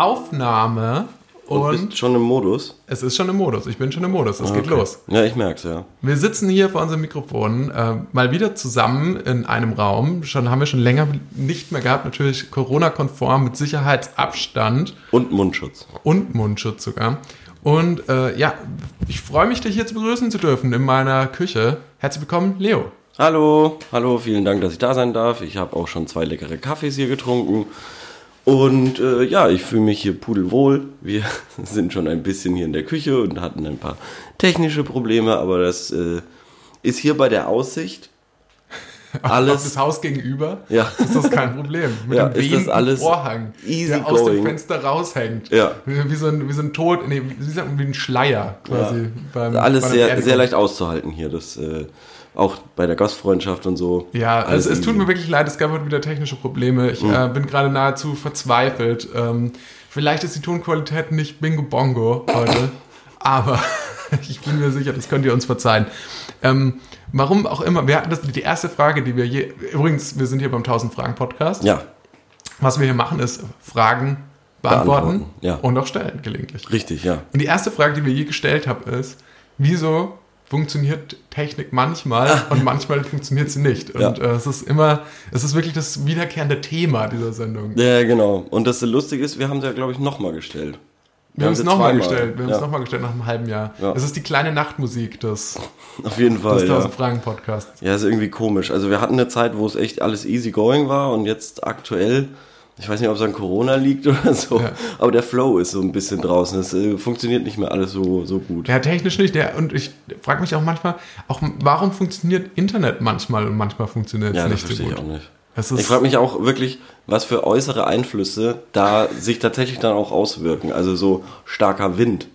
Aufnahme Und, und, bist schon im Modus? es ist schon im Modus. Ich bin schon im Modus. Es geht Okay. los. Ja, ich merk's, ja. Wir sitzen hier vor unserem Mikrofon äh, mal wieder zusammen in einem Raum. Schon haben wir schon länger nicht mehr gehabt. Natürlich Corona-konform mit Sicherheitsabstand Und Mundschutz. und Mundschutz sogar. Und äh, ja, ich freue mich, dich hier zu begrüßen zu dürfen in meiner Küche. Herzlich willkommen, Leo. Hallo, hallo, vielen Dank, dass ich da sein darf. Ich habe auch schon zwei leckere Kaffees hier getrunken. Und äh, ja, ich fühle mich hier pudelwohl. Wir sind schon ein bisschen hier in der Küche und hatten ein paar technische Probleme, aber das äh, ist hier bei der Aussicht Auf alles. das Haus gegenüber Ja. ist das kein Problem. Mit Ja, dem ist alles Vorhang, easy der aus dem. Fenster raushängt. Ja. Wie, wie, so ein, wie so ein Tod, nee, wie, man, wie ein Schleier quasi. Beim, Alles sehr, sehr leicht auszuhalten hier. Das äh, auch bei der Gastfreundschaft und so. Ja, also es tut mir wirklich leid, es gab heute wieder technische Probleme. Ich Mhm. äh, bin gerade nahezu verzweifelt. Ähm, vielleicht ist die Tonqualität nicht Bingo Bongo heute, aber ich bin mir sicher, das könnt ihr uns verzeihen. Ähm, warum auch immer, wir hatten das die erste Frage, die wir je. Übrigens, wir sind hier beim 1000 Fragen Podcast. Ja, Was wir hier machen, ist Fragen beantworten, Beantworten, ja. und auch stellen gelegentlich. richtig, ja. Und die erste Frage, die wir je gestellt haben, ist, wieso funktioniert Technik manchmal und manchmal funktioniert sie nicht. Und Ja. äh, es ist immer, es ist wirklich das wiederkehrende Thema dieser Sendung. Ja, genau. Und das Lustige ist, wir haben sie ja, glaube ich, nochmal gestellt. wir haben es nochmal gestellt. Wir haben ja, es nochmal gestellt nach einem halben Jahr. Ja. Es ist die kleine Nachtmusik des, Auf jeden Fall, des ja. 1000 Fragen Podcasts. Ja, ist irgendwie komisch. Also wir hatten eine Zeit, wo es echt alles easy going war und jetzt aktuell, ich weiß nicht, ob es an Corona liegt oder so, Ja. aber der Flow ist so ein bisschen draußen. Es äh, funktioniert nicht mehr alles so, so gut. Ja, technisch nicht. Ja, und ich frage mich auch manchmal, auch warum funktioniert Internet manchmal und manchmal funktioniert es Ja, nicht so gut. ich auch nicht. Ich frage mich auch wirklich, was für äußere Einflüsse da sich tatsächlich dann auch auswirken. Also so starker Wind.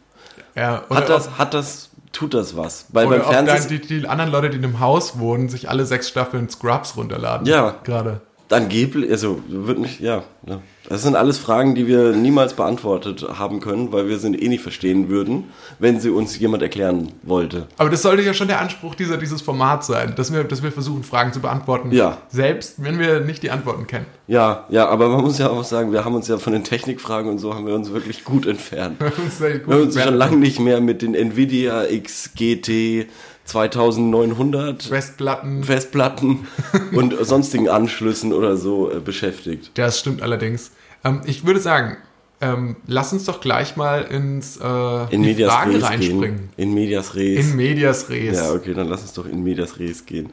ja, Hat das, hat das, tut das was? Weil Oder beim Fernsehen, die, die anderen Leute, die in einem Haus wohnen, sich alle sechs Staffeln Scrubs runterladen. Ja. Gerade. Angeblich, also wird mich, ja, ja. Das sind alles Fragen, die wir niemals beantwortet haben können, weil wir sie eh nicht verstehen würden, wenn sie uns jemand erklären wollte. Aber das sollte ja schon der Anspruch dieser, dieses Formats sein, dass wir, dass wir versuchen, Fragen zu beantworten. Ja. Selbst wenn wir nicht die Antworten kennen. Ja, ja, aber man muss ja auch sagen, wir haben uns ja von den Technikfragen und so haben wir uns wirklich gut entfernt. Wir haben uns gut Wir haben uns schon lange nicht mehr mit den Nvidia XGT 2900 Festplatten. Festplatten und sonstigen Anschlüssen oder so äh, beschäftigt. Das stimmt allerdings. Ähm, ich würde sagen, ähm, lass uns doch gleich mal ins äh, In die Medias Fragen Res reinspringen. gehen. In Medias Res. In Medias Res. ja, okay, dann lass uns doch in Medias Res gehen.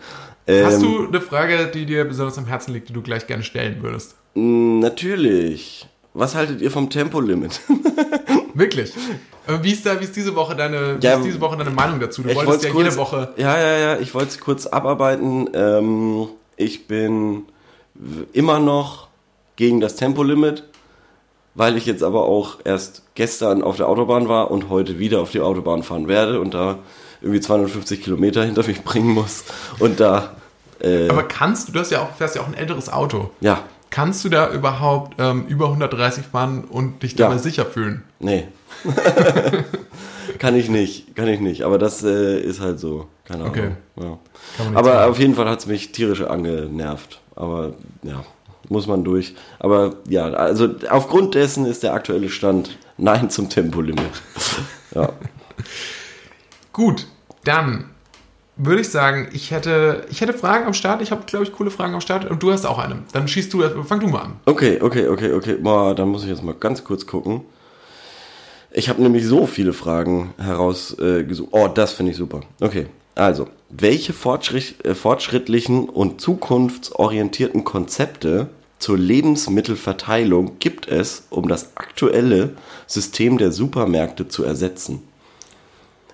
Hast Ähm, du eine Frage, die dir besonders am Herzen liegt, die du gleich gerne stellen würdest? Natürlich. Was haltet ihr vom Tempolimit? Wirklich? Äh, Wie ist, da, wie ist diese Woche deine, wie Ja, ist diese Woche deine Meinung dazu? Du wolltest ja jede Woche. Ja, ja, ja, ich wollte es kurz abarbeiten. Ähm, ich bin immer noch gegen das Tempolimit, weil ich jetzt aber auch erst gestern auf der Autobahn war und heute wieder auf die Autobahn fahren werde und da irgendwie 250 Kilometer hinter mich bringen muss. Und da, äh, Aber kannst du, du hast ja auch, fährst ja auch ein älteres Auto. ja, Kannst du da überhaupt ähm, über 130 fahren und dich Ja. dabei sicher fühlen? nee. kann ich nicht, kann ich nicht. Aber das äh, ist halt so. Keine Ahnung. Okay. Ja. Aber sagen. auf jeden Fall hat es mich tierisch angenervt. Aber ja, muss man durch. Aber ja, also aufgrund dessen ist der aktuelle Stand Nein zum Tempolimit. ja. Gut, dann würde ich sagen, ich hätte, ich hätte Fragen am Start. Ich habe, glaube ich, coole Fragen am Start und du hast auch eine. Dann schießt du, fang du mal an. Okay, okay, okay, okay. Boah, dann muss ich jetzt mal ganz kurz gucken. Ich habe nämlich so viele Fragen herausgesucht. Äh, oh, das finde ich super. Okay, also, welche fortschritt, äh, fortschrittlichen und zukunftsorientierten Konzepte zur Lebensmittelverteilung gibt es, um das aktuelle System der Supermärkte zu ersetzen?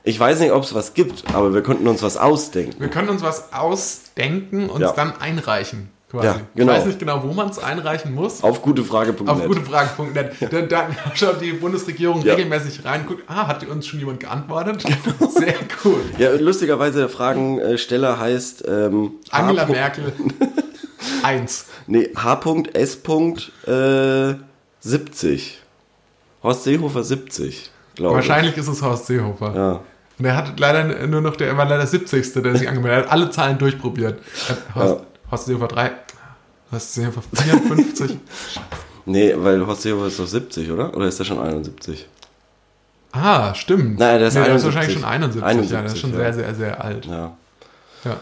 Ich weiß nicht, ob es was gibt, aber wir könnten uns was ausdenken. Wir können uns was ausdenken und Ja. es dann einreichen. Quasi. Ja, genau. Ich weiß nicht genau, wo man es einreichen muss. Auf gutefrage.net. Auf gutefragen.net. Dann, dann schaut die Bundesregierung Ja. regelmäßig rein, guckt, ah, hat uns schon jemand geantwortet? Sehr cool. Ja, lustigerweise der Fragensteller heißt ähm, Angela H. Merkel. Eins. Nee, H.S. Äh, 70. Horst Seehofer 70, glaube ich. Wahrscheinlich ist es Horst Seehofer. Ja. Und er hat leider nur noch, der er war leider 70. der sich angemeldet hat. Er hat alle Zahlen durchprobiert. Er Horst, Seehofer 3, Horst Seehofer 54. Nee, weil Horst Seehofer ist doch 70, oder? Oder ist der schon 71? Ah, stimmt. Nein, der ist nee, der ist 71. wahrscheinlich schon 71. ja, der ist 71, schon ja. sehr, sehr, sehr alt. Ja. Ja.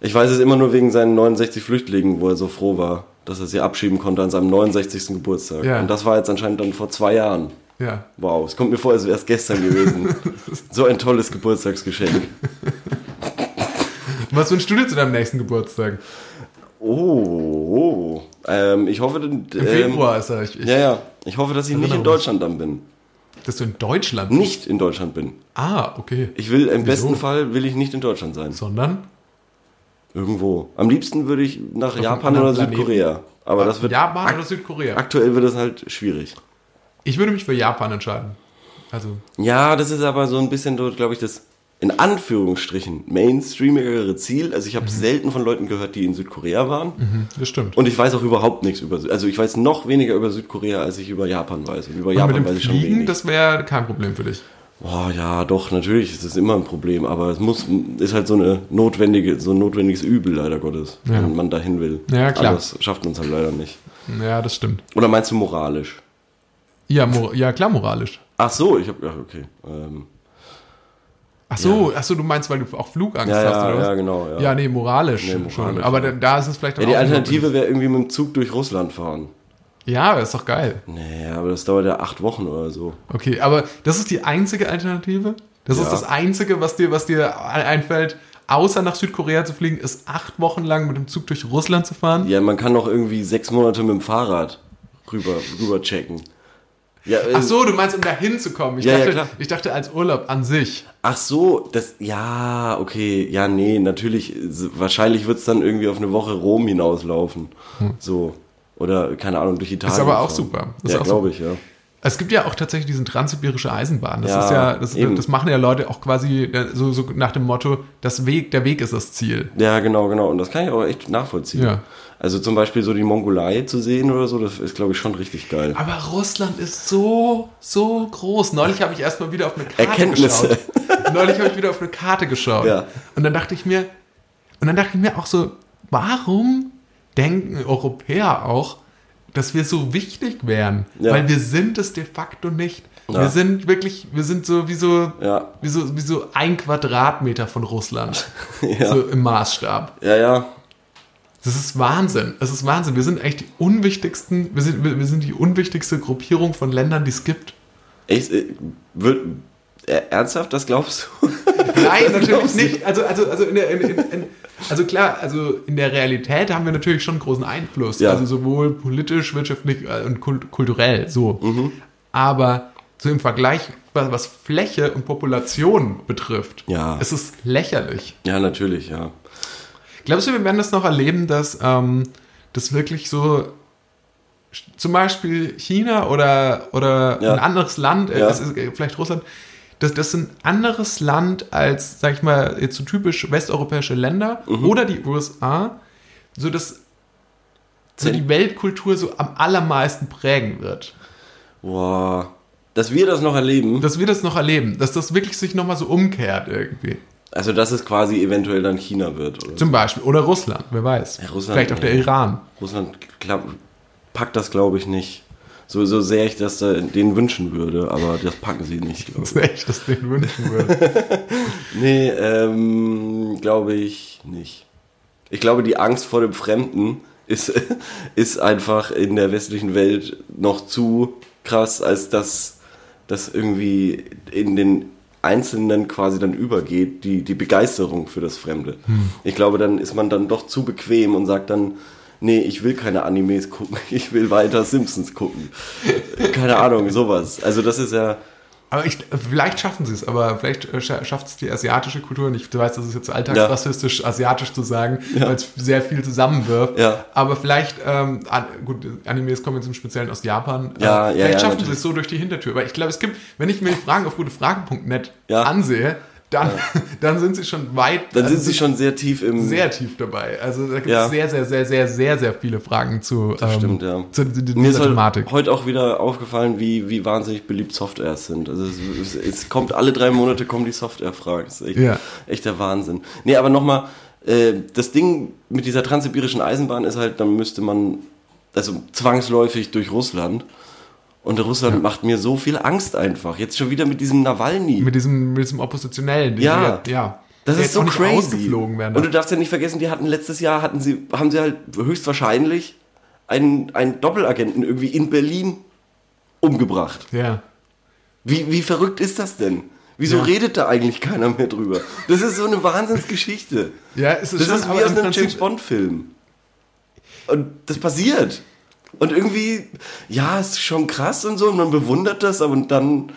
Ich weiß es immer nur wegen seinen 69 Flüchtlingen, wo er so froh war, dass er sie abschieben konnte an seinem 69. Geburtstag. Ja. Und das war jetzt anscheinend dann vor zwei Jahren. Ja. Wow, es kommt mir vor, als wäre es gestern gewesen. so ein tolles Geburtstagsgeschenk. Was wünschst du dir zu deinem nächsten Geburtstag? Oh, oh. Ähm, ich hoffe, Im ähm, Februar ist er. Ich, ich, Ja, ja. Ich hoffe, dass ich nicht in. Deutschland dann bin. Dass du in Deutschland Nicht in Deutschland bin. Ah, okay. Ich will, im Wieso? besten Fall will ich nicht in Deutschland sein. Sondern? Irgendwo. Am liebsten würde ich nach einem Japan oder. Südkorea. Aber das wird, Japan oder Südkorea? aktuell wird das halt schwierig. Ich würde mich für Japan entscheiden. Also, Ja, das ist aber so ein bisschen dort, glaube ich, das in Anführungsstrichen mainstreamigere Ziel. Also ich habe selten von Leuten gehört, die in Südkorea waren. hm, das stimmt. Und ich weiß auch überhaupt nichts über, Sü- also ich weiß noch weniger über Südkorea, als ich über Japan weiß. Und über Und Japan mit weiß dem ich schon Fliegen, wenig. das wäre kein Problem für dich. Boah, ja, doch, natürlich ist es immer ein Problem, aber es muss, ist halt so eine notwendige, so ein notwendiges Übel, leider Gottes, Ja. wenn man dahin will. Ja, klar. Aber das schafft man es halt leider nicht. Ja, das stimmt. Oder meinst du moralisch? Ja, mor ja klar, moralisch. Ach so, ich habe, ja, okay. Ähm, Ach so, ach so, du meinst, weil du auch Flugangst ja, hast, ja, oder was? ja, genau. Ja. Ja, nee, moralisch, Nee, moralisch, schon. Aber ja. da, da ist es vielleicht Ja, dann die auch Alternative wäre irgendwie mit dem Zug durch Russland fahren. Ja, das ist doch geil. Nee, aber das dauert ja acht Wochen oder so. Okay, aber das ist die einzige Alternative? Das ist Ja. das Einzige, was dir, was dir einfällt, außer nach Südkorea zu fliegen, ist acht Wochen lang mit dem Zug durch Russland zu fahren? Ja, man kann doch irgendwie sechs Monate mit dem Fahrrad rüber, rüber checken. Ja, äh, Ach so, du meinst, um da hinzukommen. Ich, Ja, ja, dachte, klar. ich dachte als Urlaub an sich. Ach so, das, ja, okay, ja, nee, natürlich, wahrscheinlich wird es dann irgendwie auf eine Woche Rom hinauslaufen. So. Oder, keine Ahnung, durch Italien. Hm. aber auch fahren. super. Ist ja, glaube ich, ja. Es gibt ja auch tatsächlich diesen transsibirische Eisenbahn. Das Ja, ist ja, das, eben. das machen ja Leute auch quasi äh, so, so nach dem Motto, das Weg, der Weg ist das Ziel. Ja, genau, genau. Und das kann ich auch echt nachvollziehen. Ja. Also zum Beispiel so die Mongolei zu sehen oder so, das ist, glaube ich, schon richtig geil. Aber Russland ist so, so groß. Neulich habe ich erstmal wieder auf eine Karte Erkenntnisse. geschaut. Neulich habe ich wieder auf eine Karte geschaut. Ja. Und dann dachte ich mir, und dann dachte ich mir auch so, warum denken Europäer auch, dass wir so wichtig wären? Ja. Weil wir sind es de facto nicht. Ja. Wir sind wirklich, wir sind so wie so, Ja. wie so, wie so ein Quadratmeter von Russland. So im Maßstab. Ja, ja. Das ist Wahnsinn. Es ist Wahnsinn. Wir sind echt die unwichtigsten, wir sind, wir wir sind die unwichtigste Gruppierung von Ländern, die es gibt. Echt, äh, äh, ernsthaft, das glaubst du? Nein, natürlich glaubst du? nicht. Also, also, also, in der, in, in, in, also klar, also in der Realität haben wir natürlich schon großen Einfluss. Ja. Also sowohl politisch, wirtschaftlich äh, und kult kulturell so. Mhm. Aber so im Vergleich, was, Fläche und Population betrifft, Ja. ist es lächerlich. Ja, natürlich, ja. Glaubst du, wir werden das noch erleben, dass ähm, das wirklich so zum Beispiel China oder, oder Ja. ein anderes Land, äh, Ja. äh, vielleicht Russland, dass das ein anderes Land als, sag ich mal, jetzt so typisch westeuropäische Länder Mhm. oder die USA, so dass so die Weltkultur so am allermeisten prägen wird. Boah. Dass wir das noch erleben, Dass wir das noch erleben, dass das wirklich sich nochmal so umkehrt irgendwie. also dass es quasi eventuell dann China wird. Oder? Zum Beispiel. Oder Russland, wer weiß. Ja, Russland, Vielleicht auch der. Iran. Russland packt das, glaube ich, nicht. So, so sehr ich das da, denen wünschen würde, aber das packen sie nicht, glaube ich. ist echt, das den wünschen würde. Nee, ähm, glaube ich nicht. Ich glaube, die Angst vor dem Fremden ist, ist einfach in der westlichen Welt noch zu krass, als dass das irgendwie in den Einzelnen quasi dann übergeht, die, die Begeisterung für das Fremde. Ich glaube, dann ist man dann doch zu bequem und sagt dann, nee, ich will keine Animes gucken, ich will weiter Simpsons gucken. Keine Ahnung, sowas. Also das ist ja, Aber ich, vielleicht schaffen sie es, aber vielleicht äh, scha- schafft es die asiatische Kultur. Und ich weiß, das ist jetzt alltagsrassistisch, asiatisch zu sagen, weil es sehr viel zusammenwirft. Ja. Aber vielleicht, ähm, an, gut, Animes kommen jetzt im Speziellen aus Japan. Ja, äh, ja, vielleicht ja, schaffen sie es so durch die Hintertür. Weil ich glaube, es gibt, wenn ich mir die Fragen auf gutefrage.net Ja. ansehe, dann, dann sind sie schon weit. dann also sind sie schon sehr tief im... sehr tief dabei. Also da gibt es Ja. sehr, sehr, sehr, sehr, sehr, sehr viele Fragen zu, ähm, stimmt, ja. zu, zu, zu Mir ist dieser Thematik. heute auch wieder aufgefallen, wie, wie wahnsinnig beliebt Softwares sind. Also es, es, es kommt alle drei Monate kommen die Software-Fragen. Das ist echt, Ja. echt der Wahnsinn. Nee, aber nochmal, äh, das Ding mit dieser transsibirischen Eisenbahn ist halt, dann müsste man, also zwangsläufig durch Russland. Und Russland macht mir so viel Angst einfach. Jetzt schon wieder mit diesem Nawalny. Mit diesem, mit diesem Oppositionellen. Ja. sie ja. Das der ist so crazy. Werden Und du darfst ja nicht vergessen, die hatten letztes Jahr hatten sie haben sie halt höchstwahrscheinlich einen, einen Doppelagenten irgendwie in Berlin umgebracht. ja. Wie, wie verrückt ist das denn? Wieso Ja. redet da eigentlich keiner mehr drüber? Das ist so eine Wahnsinnsgeschichte. Ja, es ist Das schon, ist wie aus einem James Bond Film. Und das passiert. Und irgendwie, ja, ist schon krass und so, und man bewundert das, aber dann.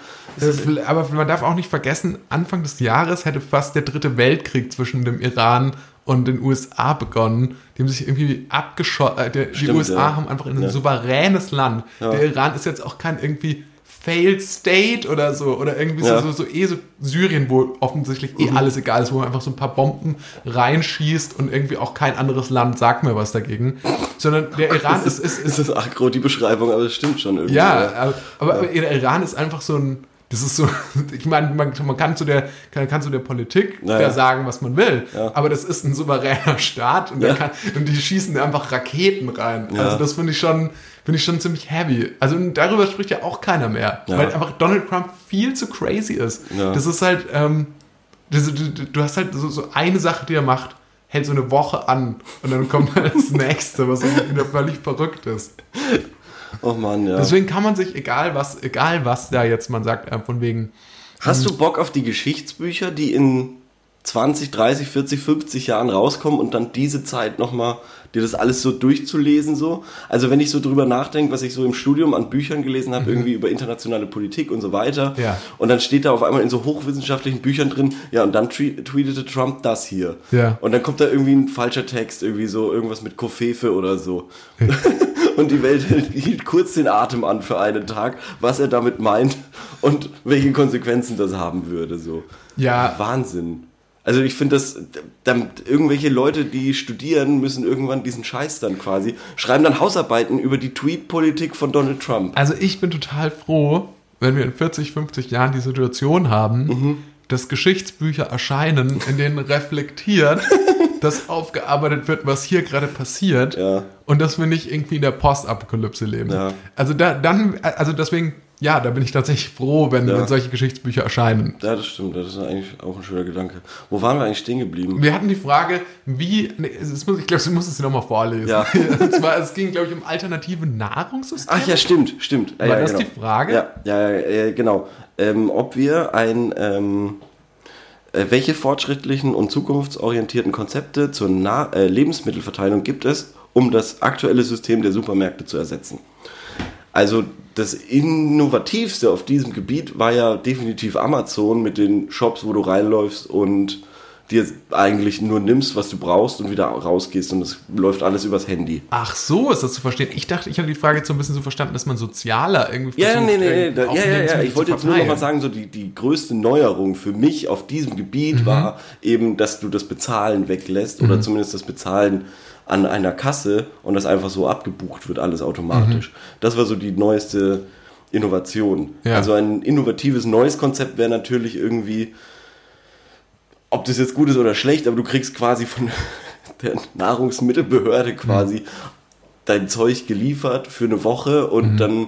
Aber man darf auch nicht vergessen, Anfang des Jahres hätte fast der dritte Weltkrieg zwischen dem Iran und den USA begonnen. Die haben sich irgendwie abgeschossen. Äh, die Stimmt, USA ja. haben einfach ein Ja. souveränes Land. Ja. Der Iran ist jetzt auch kein irgendwie Failed State oder so. Oder irgendwie Ja. so, so, so eh so Syrien, wo offensichtlich eh alles egal ist, wo man einfach so ein paar Bomben reinschießt und irgendwie auch kein anderes Land sagt mir was dagegen. Sondern der Iran ist, ist, ist Ist das aggro, die Beschreibung, aber es stimmt schon irgendwie. ja, aber, aber, aber der Iran ist einfach so ein. Das ist so, ich meine, man, man kann zu der, kann, kann zu der Politik Ja, da ja. sagen, was man will, Ja. aber das ist ein souveräner Staat und, Ja. kann, und die schießen einfach Raketen rein. Ja. Also das finde ich schon, finde ich schon ziemlich heavy. Also darüber spricht ja auch keiner mehr, Ja. weil einfach Donald Trump viel zu crazy ist. Ja. Das ist halt, ähm, das, du, du hast halt so, so eine Sache, die er macht, hält so eine Woche an und dann kommt halt das nächste, was wieder völlig verrückt ist. Oh Mann, ja. Deswegen kann man sich, egal was, egal was da jetzt man sagt, äh, von wegen, Hast du Bock auf die Geschichtsbücher, die in 20, 30, 40, 50 Jahren rauskommen und dann diese Zeit nochmal dir das alles so durchzulesen so? Also wenn ich so drüber nachdenke, was ich so im Studium an Büchern gelesen habe, irgendwie über internationale Politik und so weiter. Mhm. Ja. Und dann steht da auf einmal in so hochwissenschaftlichen Büchern drin, ja, und dann twe- tweetete Trump das hier. Ja. Und dann kommt da irgendwie ein falscher Text, irgendwie so irgendwas mit Kofefe oder so. und die Welt hielt kurz den Atem an für einen Tag, was er damit meint und welche Konsequenzen das haben würde. So. Ja. Wahnsinn. Also ich finde das, dann, irgendwelche Leute, die studieren, müssen irgendwann diesen Scheiß dann quasi, schreiben dann Hausarbeiten über die Tweet-Politik von Donald Trump. also ich bin total froh, wenn wir in 40, 50 Jahren die Situation haben, Mhm. dass Geschichtsbücher erscheinen, in denen reflektiert, dass aufgearbeitet wird, was hier gerade passiert Ja. und dass wir nicht irgendwie in der Postapokalypse leben. Ja. Also da, dann, also deswegen, ja, da bin ich tatsächlich froh, wenn, Ja. wenn solche Geschichtsbücher erscheinen. Ja, das stimmt, das ist eigentlich auch ein schöner Gedanke. Wo waren wir eigentlich stehen geblieben? Wir hatten die Frage, wie, nee, es muss, ich glaube, du musst es nochmal vorlesen. Ja. Und zwar, es ging, glaube ich, um alternative Nahrungssysteme. Ach ja, stimmt, stimmt. Ja, War ja, das genau. die Frage? Ja, ja, ja, ja genau. Ähm, ob wir ein, ähm, äh, welche fortschrittlichen und zukunftsorientierten Konzepte zur Na äh, Lebensmittelverteilung gibt es, um das aktuelle System der Supermärkte zu ersetzen? Also das Innovativste auf diesem Gebiet war ja definitiv Amazon mit den Shops, wo du reinläufst und dir eigentlich nur nimmst, was du brauchst und wieder rausgehst und es läuft alles übers Handy. Ach so, ist das zu verstehen. Ich dachte, ich hatte die Frage jetzt so ein bisschen so verstanden, dass man sozialer irgendwie Ja, versucht, nee, nee, nee. auch ja, ja, ja. Ich wollte jetzt nur noch mal sagen, so die, die größte Neuerung für mich auf diesem Gebiet war eben, dass du das Bezahlen weglässt oder zumindest das Bezahlen an einer Kasse und das einfach so abgebucht wird, alles automatisch. Das war so die neueste Innovation. Ja. Also ein innovatives neues Konzept wäre natürlich irgendwie, ob das jetzt gut ist oder schlecht, aber du kriegst quasi von der Nahrungsmittelbehörde quasi dein Zeug geliefert für eine Woche Mhm. und dann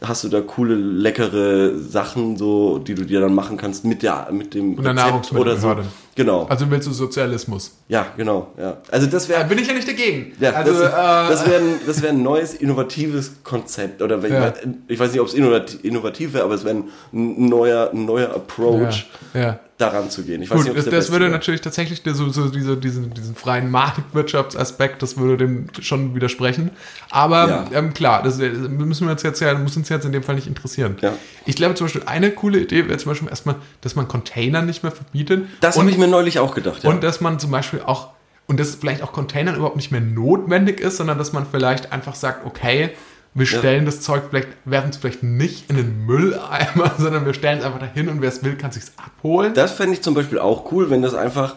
hast du da coole, leckere Sachen, so, die du dir dann machen kannst mit der, mit dem Rezept oder so. Genau. Also willst du Sozialismus? ja, genau, ja. Also das wäre, Da bin ich ja nicht dagegen. ja, also, das, äh, das wäre ein, das wär ein neues, innovatives Konzept. Oder wenn, Ja. ich weiß nicht, ob es innovativ, wäre, aber es wäre ein neuer, ein neuer Approach, ja, ja. daran zu gehen. Ich weiß Gut, nicht, ob das, das würde wäre. natürlich tatsächlich so, so diese, diesen, diesen freien Marktwirtschaftsaspekt, das würde dem schon widersprechen. Aber ähm, klar, das äh, müssen wir uns jetzt ja, muss uns jetzt in dem Fall nicht interessieren. Ich glaube zum Beispiel, eine coole Idee wäre zum Beispiel erstmal, dass man Container nicht mehr verbietet. Das und, habe ich mir neulich auch gedacht, ja. und dass man zum Beispiel auch, und dass vielleicht auch Containern überhaupt nicht mehr notwendig ist, sondern dass man vielleicht einfach sagt, okay, wir stellen das Zeug vielleicht, werfen es vielleicht nicht in den Mülleimer, sondern wir stellen es einfach dahin und wer es will, kann es sich abholen. Das fände ich zum Beispiel auch cool, wenn das einfach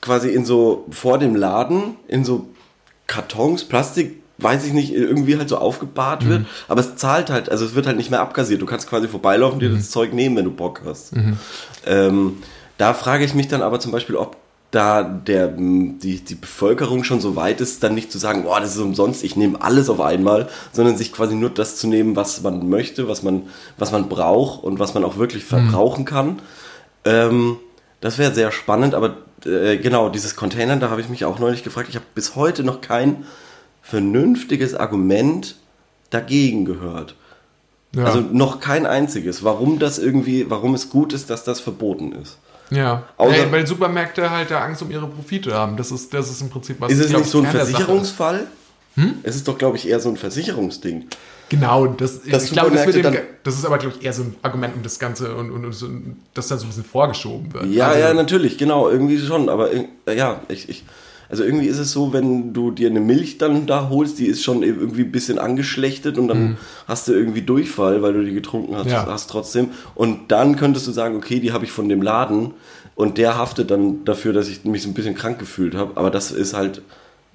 quasi in so vor dem Laden in so Kartons, Plastik, weiß ich nicht, irgendwie halt so aufgebahrt wird. Aber es zahlt halt, also es wird halt nicht mehr abgasiert. Du kannst quasi vorbeilaufen, dir das Zeug nehmen, wenn du Bock hast. Ähm, da frage ich mich dann aber zum Beispiel, ob da der, die, die Bevölkerung schon so weit ist, dann nicht zu sagen, boah, das ist umsonst, ich nehme alles auf einmal, sondern sich quasi nur das zu nehmen, was man möchte, was man, was man braucht und was man auch wirklich verbrauchen kann. Ähm, das wäre sehr spannend, aber äh, genau, dieses Containern, da habe ich mich auch neulich gefragt, ich habe bis heute noch kein vernünftiges Argument dagegen gehört. Ja. Also noch kein einziges, warum das irgendwie, warum es gut ist, dass das verboten ist. Ja, Außer- Ey, weil Supermärkte halt da Angst um ihre Profite haben. Das ist, das ist im Prinzip was. Ist es glaub nicht ich, so ein. Versicherungsfall? Es ist doch, glaube ich, eher so ein Versicherungsding. Genau, das, Dass ich glaube, das, dem, das ist aber, glaube ich, eher so ein Argument, um das Ganze und, und, und so, das dann so ein bisschen vorgeschoben wird. Ja, also, ja, natürlich, genau, irgendwie schon, aber irg- ja, ich, ich, also irgendwie ist es so, wenn du dir eine Milch dann da holst, die ist schon irgendwie ein bisschen angeschlechtet und dann hast du irgendwie Durchfall, weil du die getrunken hast, Mhm. Ja. hast trotzdem. Und dann könntest du sagen, okay, die habe ich von dem Laden und der haftet dann dafür, dass ich mich so ein bisschen krank gefühlt habe. Aber das ist halt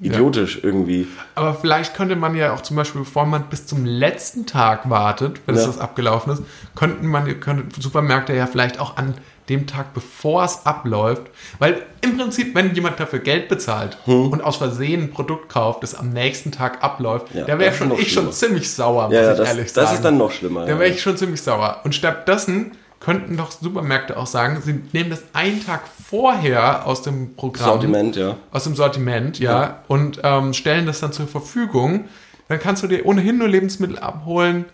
idiotisch irgendwie. Aber vielleicht könnte man ja auch zum Beispiel, bevor man bis zum letzten Tag wartet, wenn es Ja. das abgelaufen ist, könnten man, könnten Supermärkte ja vielleicht auch an dem Tag, bevor es abläuft, weil im Prinzip, wenn jemand dafür Geld bezahlt und aus Versehen ein Produkt kauft, das am nächsten Tag abläuft, Hm. Ja, da wäre das schon ich schon schlimmer. ziemlich sauer, muss Ja, ja, ich das, ehrlich das sagen. ist dann noch schlimmer. Da ja. wäre ich schon ziemlich sauer. Und stattdessen könnten doch Supermärkte auch sagen, sie nehmen das einen Tag vorher aus dem Programm Sortiment, ja. aus dem Sortiment, ja, und ähm, stellen das dann zur Verfügung. Dann kannst du dir ohnehin nur Lebensmittel abholen,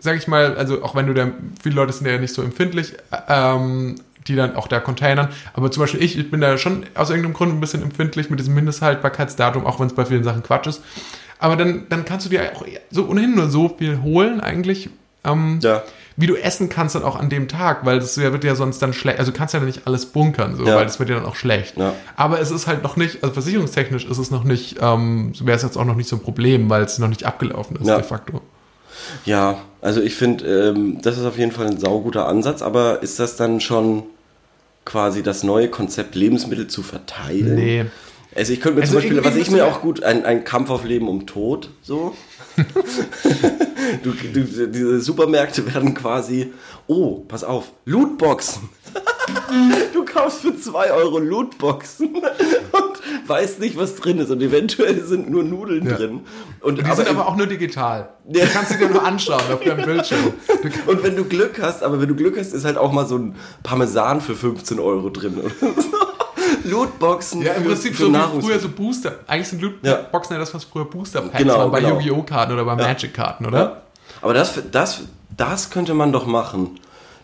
sag ich mal, also auch wenn du da, viele Leute sind ja nicht so empfindlich, äh, ähm, die dann auch da containern, aber zum Beispiel ich, ich bin da schon aus irgendeinem Grund ein bisschen empfindlich mit diesem Mindesthaltbarkeitsdatum, auch wenn es bei vielen Sachen Quatsch ist. Aber dann, dann kannst du dir auch so ohnehin nur so viel holen, eigentlich, ähm, Ja. wie du essen kannst dann auch an dem Tag, weil das wird ja sonst dann schlecht, also du kannst ja nicht alles bunkern, so, Ja. weil das wird ja dann auch schlecht. Ja. Aber es ist halt noch nicht, also versicherungstechnisch ist es noch nicht, ähm, wäre es jetzt auch noch nicht so ein Problem, weil es noch nicht abgelaufen ist, de facto. Ja, also ich finde, ähm, das ist auf jeden Fall ein sauguter Ansatz, aber ist das dann schon quasi das neue Konzept, Lebensmittel zu verteilen? Nee. Also ich könnte mir Also zum Beispiel, was ich mir auch gut, ein, ein Kampf auf Leben um Tod, so. du, du, diese Supermärkte werden quasi, oh, pass auf, Lootboxen. du kaufst für 2 Euro Lootboxen und weißt nicht, was drin ist und eventuell sind nur Nudeln Ja. drin. Und, Die sind aber auch nur digital. Ja. Du kannst sie dir nur anschauen auf deinem Bildschirm. Und wenn du Glück hast, aber wenn du Glück hast, ist halt auch mal so ein Parmesan für 15 Euro drin. Oder so. Lootboxen ja, im Prinzip so wie früher so Booster. Eigentlich sind Lootboxen ja. das, was früher Booster-Packs Genau, waren bei genau. Yu-Gi-Oh! Karten oder bei Magic-Karten, oder? Ja. Aber das, das, das könnte man doch machen.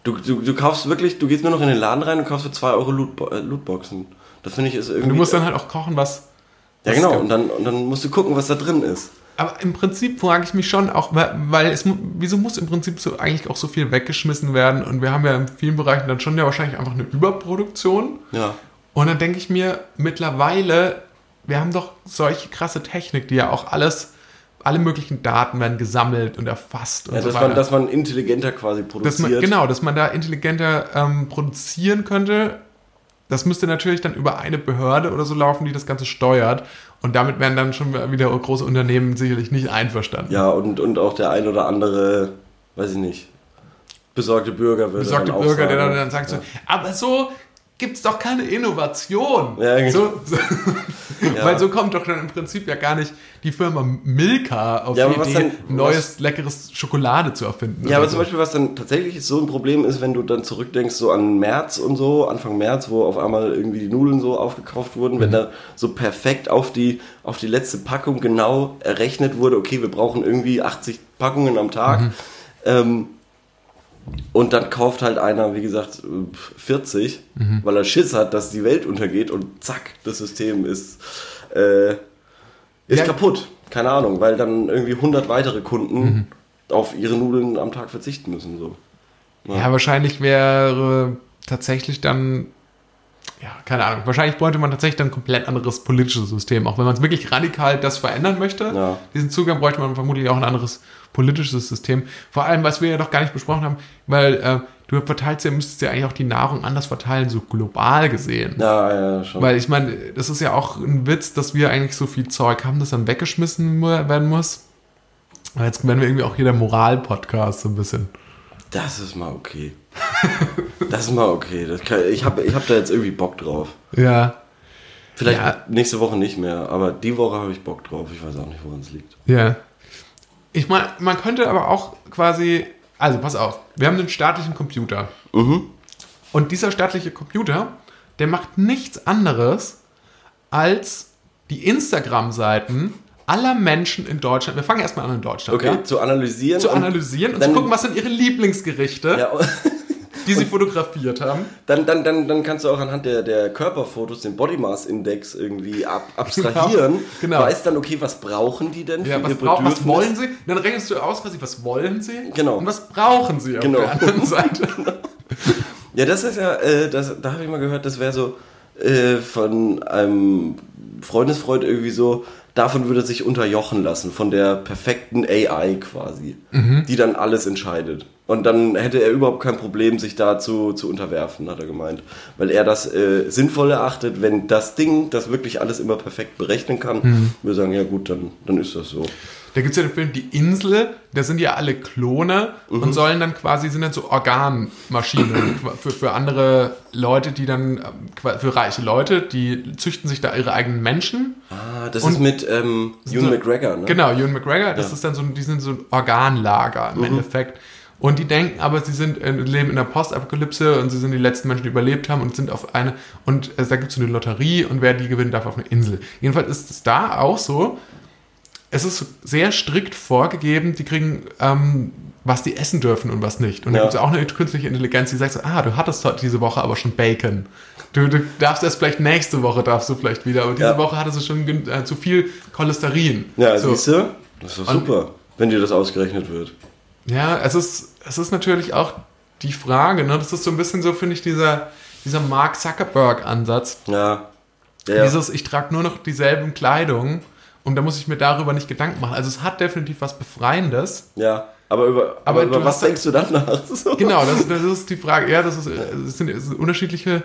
Du, du, du kaufst wirklich, du gehst nur noch in den Laden rein und kaufst für 2 Euro Lootbo äh, Lootboxen. Das finde ich ist irgendwie. Und du musst dann halt auch kochen, was. ja, was genau. Und dann, und dann musst du gucken, was da drin ist. Aber im Prinzip frage ich mich schon auch, weil, es, wieso muss im Prinzip so eigentlich auch so viel weggeschmissen werden? Und wir haben ja in vielen Bereichen dann schon ja wahrscheinlich einfach eine Überproduktion. Ja. Und dann denke ich mir, mittlerweile, wir haben doch solche krasse Technik, die ja auch alles, alle möglichen Daten werden gesammelt und erfasst und ja so dass, weiter. man, dass man intelligenter quasi dass produziert. man, genau, dass man da intelligenter ähm, produzieren könnte. Das müsste natürlich dann über eine Behörde oder so laufen, die das Ganze steuert. Und damit wären dann schon wieder große Unternehmen sicherlich nicht einverstanden. Ja, und, und auch der ein oder andere, weiß ich nicht, besorgte Bürger würde besorgte dann auch Bürger, der sagen, dann, dann sagt so, aber so gibt's doch keine Innovation. Ja, genau. so, so, Ja. Weil so kommt doch dann im Prinzip ja gar nicht die Firma Milka auf Ja, die Idee, dann- neues, leckeres Schokolade zu erfinden. Ja, aber oder zum so. Beispiel, was dann tatsächlich so ein Problem ist, wenn du dann zurückdenkst, so an März und so, Anfang März, wo auf einmal irgendwie die Nudeln so aufgekauft wurden, Mhm. wenn da so perfekt auf die, auf die letzte Packung genau errechnet wurde, okay, wir brauchen irgendwie 80 Packungen am Tag. Mhm. Ähm, und dann kauft halt einer, wie gesagt, 40, Mhm. weil er Schiss hat, dass die Welt untergeht und zack, das System ist, äh, ist Ja. kaputt. Keine Ahnung, weil dann irgendwie 100 weitere Kunden Mhm. auf ihre Nudeln am Tag verzichten müssen. So. Ja, wahrscheinlich wäre tatsächlich dann, ja, keine Ahnung, wahrscheinlich bräuchte man tatsächlich dann ein komplett anderes politisches System. Auch wenn man es wirklich radikal das verändern möchte, Ja. diesen Zugang bräuchte man vermutlich auch ein anderes politisches System. Vor allem, was wir ja noch gar nicht besprochen haben, weil äh, du verteilst ja, müsstest ja eigentlich auch die Nahrung anders verteilen, so global gesehen. Ja, ja, schon. Weil ich meine, das ist ja auch ein Witz, dass wir eigentlich so viel Zeug haben, das dann weggeschmissen werden muss. Jetzt werden wir irgendwie auch hier der Moral-Podcast so ein bisschen. das ist mal okay. das ist mal okay. Kann, ich habe ich hab da jetzt irgendwie Bock drauf. Ja. Vielleicht Ja. nächste Woche nicht mehr, aber die Woche habe ich Bock drauf. Ich weiß auch nicht, woran es liegt. Ja. Ich meine, man könnte aber auch quasi, also pass auf, wir haben einen staatlichen Computer. Und dieser staatliche Computer, der macht nichts anderes als die Instagram-Seiten aller Menschen in Deutschland. Wir fangen erstmal an in Deutschland. Okay, Ja? zu analysieren. Zu und analysieren und dann- zu gucken, was sind ihre Lieblingsgerichte, Ja, die sie fotografiert haben. dann, dann, dann, dann kannst du auch anhand der, der Körperfotos den Body Mass Index irgendwie ab, abstrahieren. genau. Weißt dann, okay, was brauchen die denn Ja, für was, ihr brauch, was wollen sie? Dann rechnest du aus, quasi, was wollen sie Genau. und was brauchen sie auf Genau. der anderen Seite. Ja, das ist ja, äh, das, da habe ich mal gehört, das wäre so äh, von einem Freundesfreund irgendwie so, davon würde er sich unterjochen lassen, von der perfekten AI quasi, Mhm. die dann alles entscheidet. Und dann hätte er überhaupt kein Problem, sich dazu zu unterwerfen, hat er gemeint. Weil er das äh, sinnvoll erachtet, wenn das Ding, das wirklich alles immer perfekt berechnen kann, Mhm. würde sagen, ja gut, dann, dann ist das so. Da gibt es ja den Film Die Insel, da sind ja alle Klone Mhm. und sollen dann quasi, sind dann so Organmaschinen für, für andere Leute, die dann, ähm, für reiche Leute, die züchten sich da ihre eigenen Menschen. Ah, das Und- ist mit ähm, Ewan so- McGregor, ne? Genau, Ewan McGregor, das Ja. Mhm. ist dann so, die sind so ein Organlager im Endeffekt. Und die denken aber, sie sind leben in der Postapokalypse und sie sind die letzten Menschen, die überlebt haben und sind auf eine. Und äh, da gibt es so eine Lotterie und wer die gewinnt, darf auf eine Insel. Jedenfalls ist es da auch so. Es ist sehr strikt vorgegeben, die kriegen, ähm, was die essen dürfen und was nicht. Und da Ja. gibt es auch eine künstliche Intelligenz, die sagt so, ah, du hattest heute diese Woche aber schon Bacon. Du, du darfst erst vielleicht nächste Woche, darfst du vielleicht wieder. Aber diese Ja. Woche hattest du schon äh, zu viel Cholesterin. Ja, so. siehst du? Das ist doch Und- super, wenn dir das ausgerechnet wird. Ja, es ist, es ist natürlich auch die Frage, ne? Das ist so ein bisschen so, finde ich, dieser, dieser Mark Zuckerberg-Ansatz. Ja. Ja, ja. Dieses, ich trage nur noch dieselben Kleidung und da muss ich mir darüber nicht Gedanken machen. Also es hat definitiv was Befreiendes. ja. Aber über, aber Aber über was denkst du dann nach? Genau, das, das ist die Frage. Ja, das, ist, das sind, das sind unterschiedliche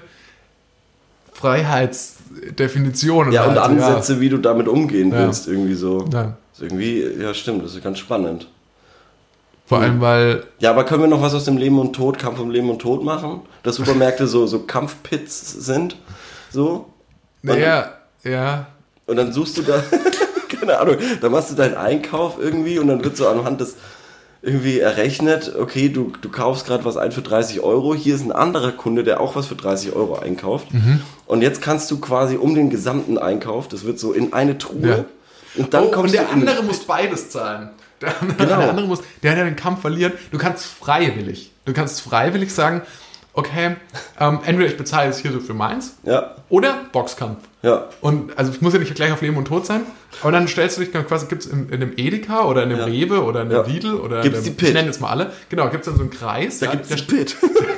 Freiheitsdefinitionen. Ja, und halt, Ansätze, wie du damit umgehen Ja. willst, irgendwie so. Ja. Ist irgendwie, ja, stimmt, das ist ganz spannend. Vor allem, weil Ja, aber können wir noch was aus dem Leben und Tod, Kampf um Leben und Tod machen? Dass Supermärkte so, so Kampfpits sind? So? naja, ja, Und dann suchst du da, keine Ahnung, dann machst du deinen Einkauf irgendwie und dann wird so anhand des irgendwie errechnet, okay, du, du kaufst gerade was ein für 30 Euro, hier ist ein anderer Kunde, der auch was für 30 Euro einkauft. Und jetzt kannst du quasi um den gesamten Einkauf, das wird so in eine Truhe, Ja. und dann oh, kommst und der andere muss beides zahlen. Der andere, Genau. der andere muss, der, der den Kampf verliert, du kannst freiwillig, du kannst freiwillig sagen, okay, ähm, entweder ich bezahle jetzt hier so für meins Ja, oder Boxkampf. ja. Und also es muss ja nicht gleich auf Leben und Tod sein, aber dann stellst du dich quasi, gibt es in, in einem Edeka oder in einem Ja. Rewe oder in Ja. einem Lidl oder Gibt's in die einem, Pit. ich nenne jetzt mal alle, genau, gibt es dann so einen Kreis. Da ja, gibt's der, den Pit.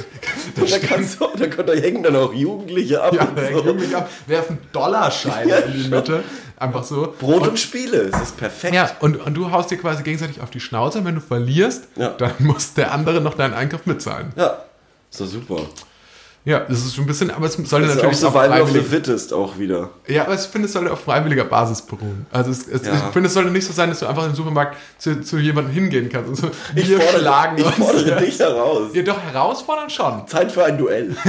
Und da, kannst du, da, da hängen dann auch Jugendliche ab. ja, und der so. Jugendliche ab, werfen Dollarscheine Ja, in die Mitte, einfach so. Brot und Spiele, es ist perfekt. Ja, und, und du haust dir quasi gegenseitig auf die Schnauze. und Wenn du verlierst, Ja. dann muss der andere noch deinen Einkauf mitzahlen. Ja, ist doch super. Ja, das ist schon ein bisschen, aber es sollte Das ist auch natürlich auf Survival of the Fittest auch wieder. Ja, aber ich finde, es sollte auf freiwilliger Basis beruhen. Also es, es, Ja. ich finde, es sollte nicht so sein, dass du einfach im Supermarkt zu, zu jemandem hingehen kannst und so, Ich wir fordere, schlagen ich fordere ja. dich heraus. Ja, doch, herausfordern schon. Zeit für ein Duell.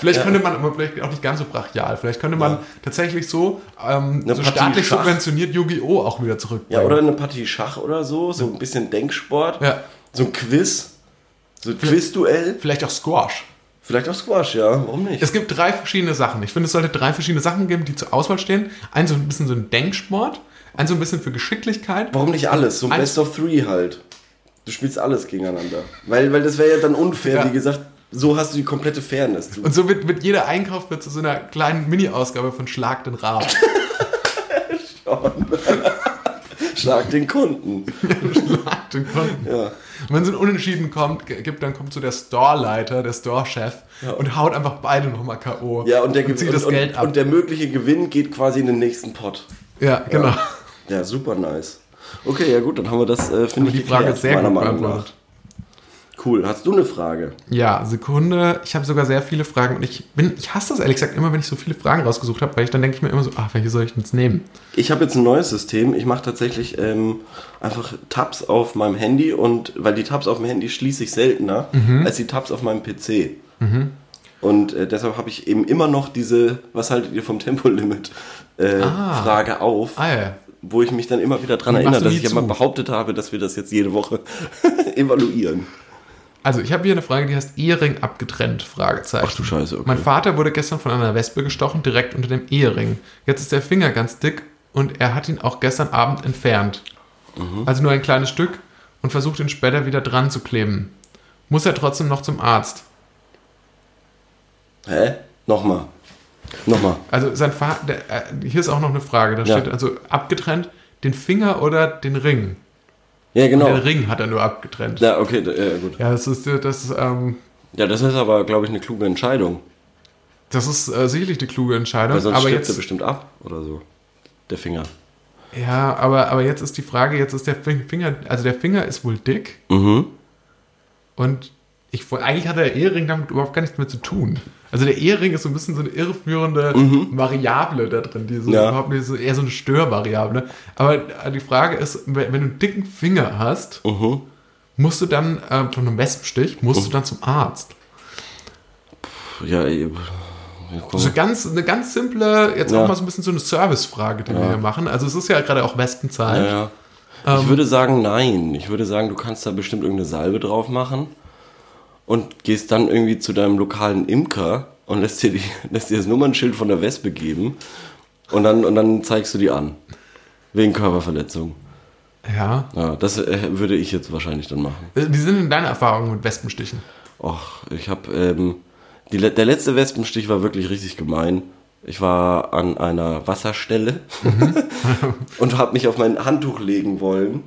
Vielleicht könnte man, aber vielleicht auch nicht ganz so brachial, vielleicht könnte man Ja. tatsächlich so, ähm, so staatlich Schach. subventioniert Yu-Gi-Oh! auch wieder zurückbringen. Ja, oder eine Partie Schach oder so, so ein bisschen Denksport. Ja. So ein Quiz. So ein Quizduell. Vielleicht auch Squash. Vielleicht auch Squash, ja. Warum nicht? Es gibt drei verschiedene Sachen. Ich finde, es sollte drei verschiedene Sachen geben, die zur Auswahl stehen. Ein so ein bisschen so ein Denksport, ein so ein bisschen für Geschicklichkeit. Warum nicht alles? So ein Eins- Best of Three halt. Du spielst alles gegeneinander. Weil, weil das wäre ja dann unfair, Ja. wie gesagt. So hast du die komplette Fairness. Du, Und so wird, wird jeder Einkauf wird zu so einer kleinen Mini-Ausgabe von Schlag den Raab. schlag den Kunden. Schlag den Kunden. Ja. Und wenn es ein Unentschieden kommt, gibt, dann kommt so der Store-Leiter, der Store-Chef und haut einfach beide nochmal K.O. Ja, und der, und, das und, Geld ab. und der mögliche Gewinn geht quasi in den nächsten Pot. ja, genau. Ja, super nice. Okay, ja gut, dann haben wir das, äh, finde ich, Die Frage geklärt, sehr meiner gut Meinung nach. beantwortet. Cool. Hast du eine Frage? Ja, Sekunde. Ich habe sogar sehr viele Fragen und ich bin, ich hasse das ehrlich gesagt immer, wenn ich so viele Fragen rausgesucht habe, weil ich dann denke ich mir immer so, ach, welche soll ich denn jetzt nehmen? Ich habe jetzt ein neues System. Ich mache tatsächlich ähm, einfach Tabs auf meinem Handy und weil die Tabs auf dem Handy schließe ich seltener Mhm. als die Tabs auf meinem PC. Und äh, deshalb habe ich eben immer noch diese, was haltet ihr vom Tempolimit, äh, Ah. Frage auf, Ah ja. wo ich mich dann immer wieder dran Die erinnere, dass ich ja mal zu. behauptet habe, dass wir das jetzt jede Woche evaluieren. Also ich habe hier eine Frage, die heißt Ehering abgetrennt? Fragezeichen. Ach du Scheiße, okay. Mein Vater wurde gestern von einer Wespe gestochen, direkt unter dem Ehering. Jetzt ist der Finger ganz dick und er hat ihn auch gestern Abend entfernt. Mhm. Also nur ein kleines Stück und versucht ihn später wieder dran zu kleben. Muss er trotzdem noch zum Arzt? Hä? Nochmal. Nochmal. Also sein Vater, der, äh, hier ist auch noch eine Frage, da Ja. steht also abgetrennt, den Finger oder den Ring? Ja, genau. Den Ring hat er nur abgetrennt. Ja, Ja, okay, ja, gut. das ist, das ist, ähm, Ja, das ist aber, glaube ich, eine kluge Entscheidung. das ist äh, sicherlich die kluge Entscheidung. Weil sonst aber stirbt er jetzt, bestimmt ab oder so. Der Finger. ja, aber, aber jetzt ist die Frage, jetzt ist der Fin- Finger, also der Finger ist wohl dick Mhm. und ich, eigentlich hat der Ehering damit überhaupt gar nichts mehr zu tun. Also der Ehering ist so ein bisschen so eine irreführende Variable da drin, die so Mhm. Ja. überhaupt nicht so, eher so eine Störvariable. Aber äh, die Frage ist, wenn du einen dicken Finger hast, Mhm. musst du dann äh, von einem Wespenstich, musst du dann zum Arzt. Ja, ey, ja. Also ganz, eine ganz simple, jetzt Ja. auch mal so ein bisschen so eine Servicefrage, die wir hier machen. Also es ist ja gerade auch Wespenzeit. Ja, ja. Ich würde sagen, nein. Ich würde sagen, du kannst da bestimmt irgendeine Salbe drauf machen und gehst dann irgendwie zu deinem lokalen Imker und lässt dir, die, lässt dir das Nummernschild von der Wespe geben und dann, und dann zeigst du die an. Wegen Körperverletzung. Ja. Ja, das äh, würde ich jetzt wahrscheinlich dann machen. Wie sind denn deine Erfahrungen mit Wespenstichen? Och, ich habe ähm, die, der letzte Wespenstich war wirklich richtig gemein. Ich war an einer Wasserstelle und habe mich auf mein Handtuch legen wollen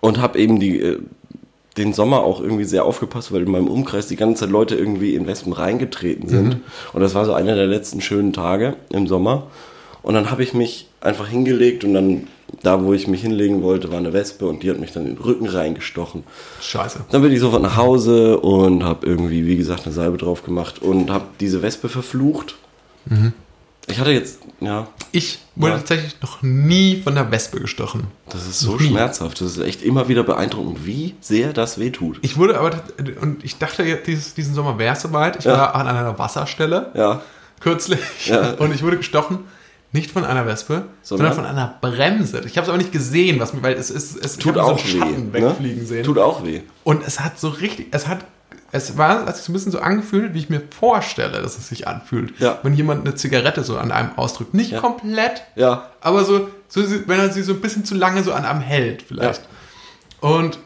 und habe eben die äh, den Sommer auch irgendwie sehr aufgepasst, weil in meinem Umkreis die ganze Zeit Leute irgendwie in Wespen reingetreten sind. Und das war so einer der letzten schönen Tage im Sommer. Und dann habe ich mich einfach hingelegt und dann da, wo ich mich hinlegen wollte, war eine Wespe und die hat mich dann in den Rücken reingestochen. Scheiße. Dann bin ich sofort nach Hause und habe irgendwie, wie gesagt, eine Salbe drauf gemacht und habe diese Wespe verflucht. Ich hatte jetzt, ja, Ich wurde Ja. tatsächlich noch nie von der Wespe gestochen. das ist so schmerzhaft. Das ist echt immer wieder beeindruckend, wie sehr das wehtut. Ich wurde aber, tat- und ich dachte, dieses, diesen Sommer wäre es soweit. Ich Ja. war an einer Wasserstelle Ja, kürzlich Ja. und ich wurde gestochen. Nicht von einer Wespe, sondern, Sondern? von einer Bremse. Ich habe es aber nicht gesehen, was mir, weil es ist, es ich tut auch so einen Schatten weh. wegfliegen Ne? sehen. Tut auch weh. Und es hat so richtig, es hat, es war, hat sich so ein bisschen so angefühlt, wie ich mir vorstelle, dass es sich anfühlt. Ja. Wenn jemand eine Zigarette so an einem ausdrückt. Nicht Ja. komplett, Ja, aber so, so, wenn er sie so ein bisschen zu lange so an einem hält, vielleicht. Und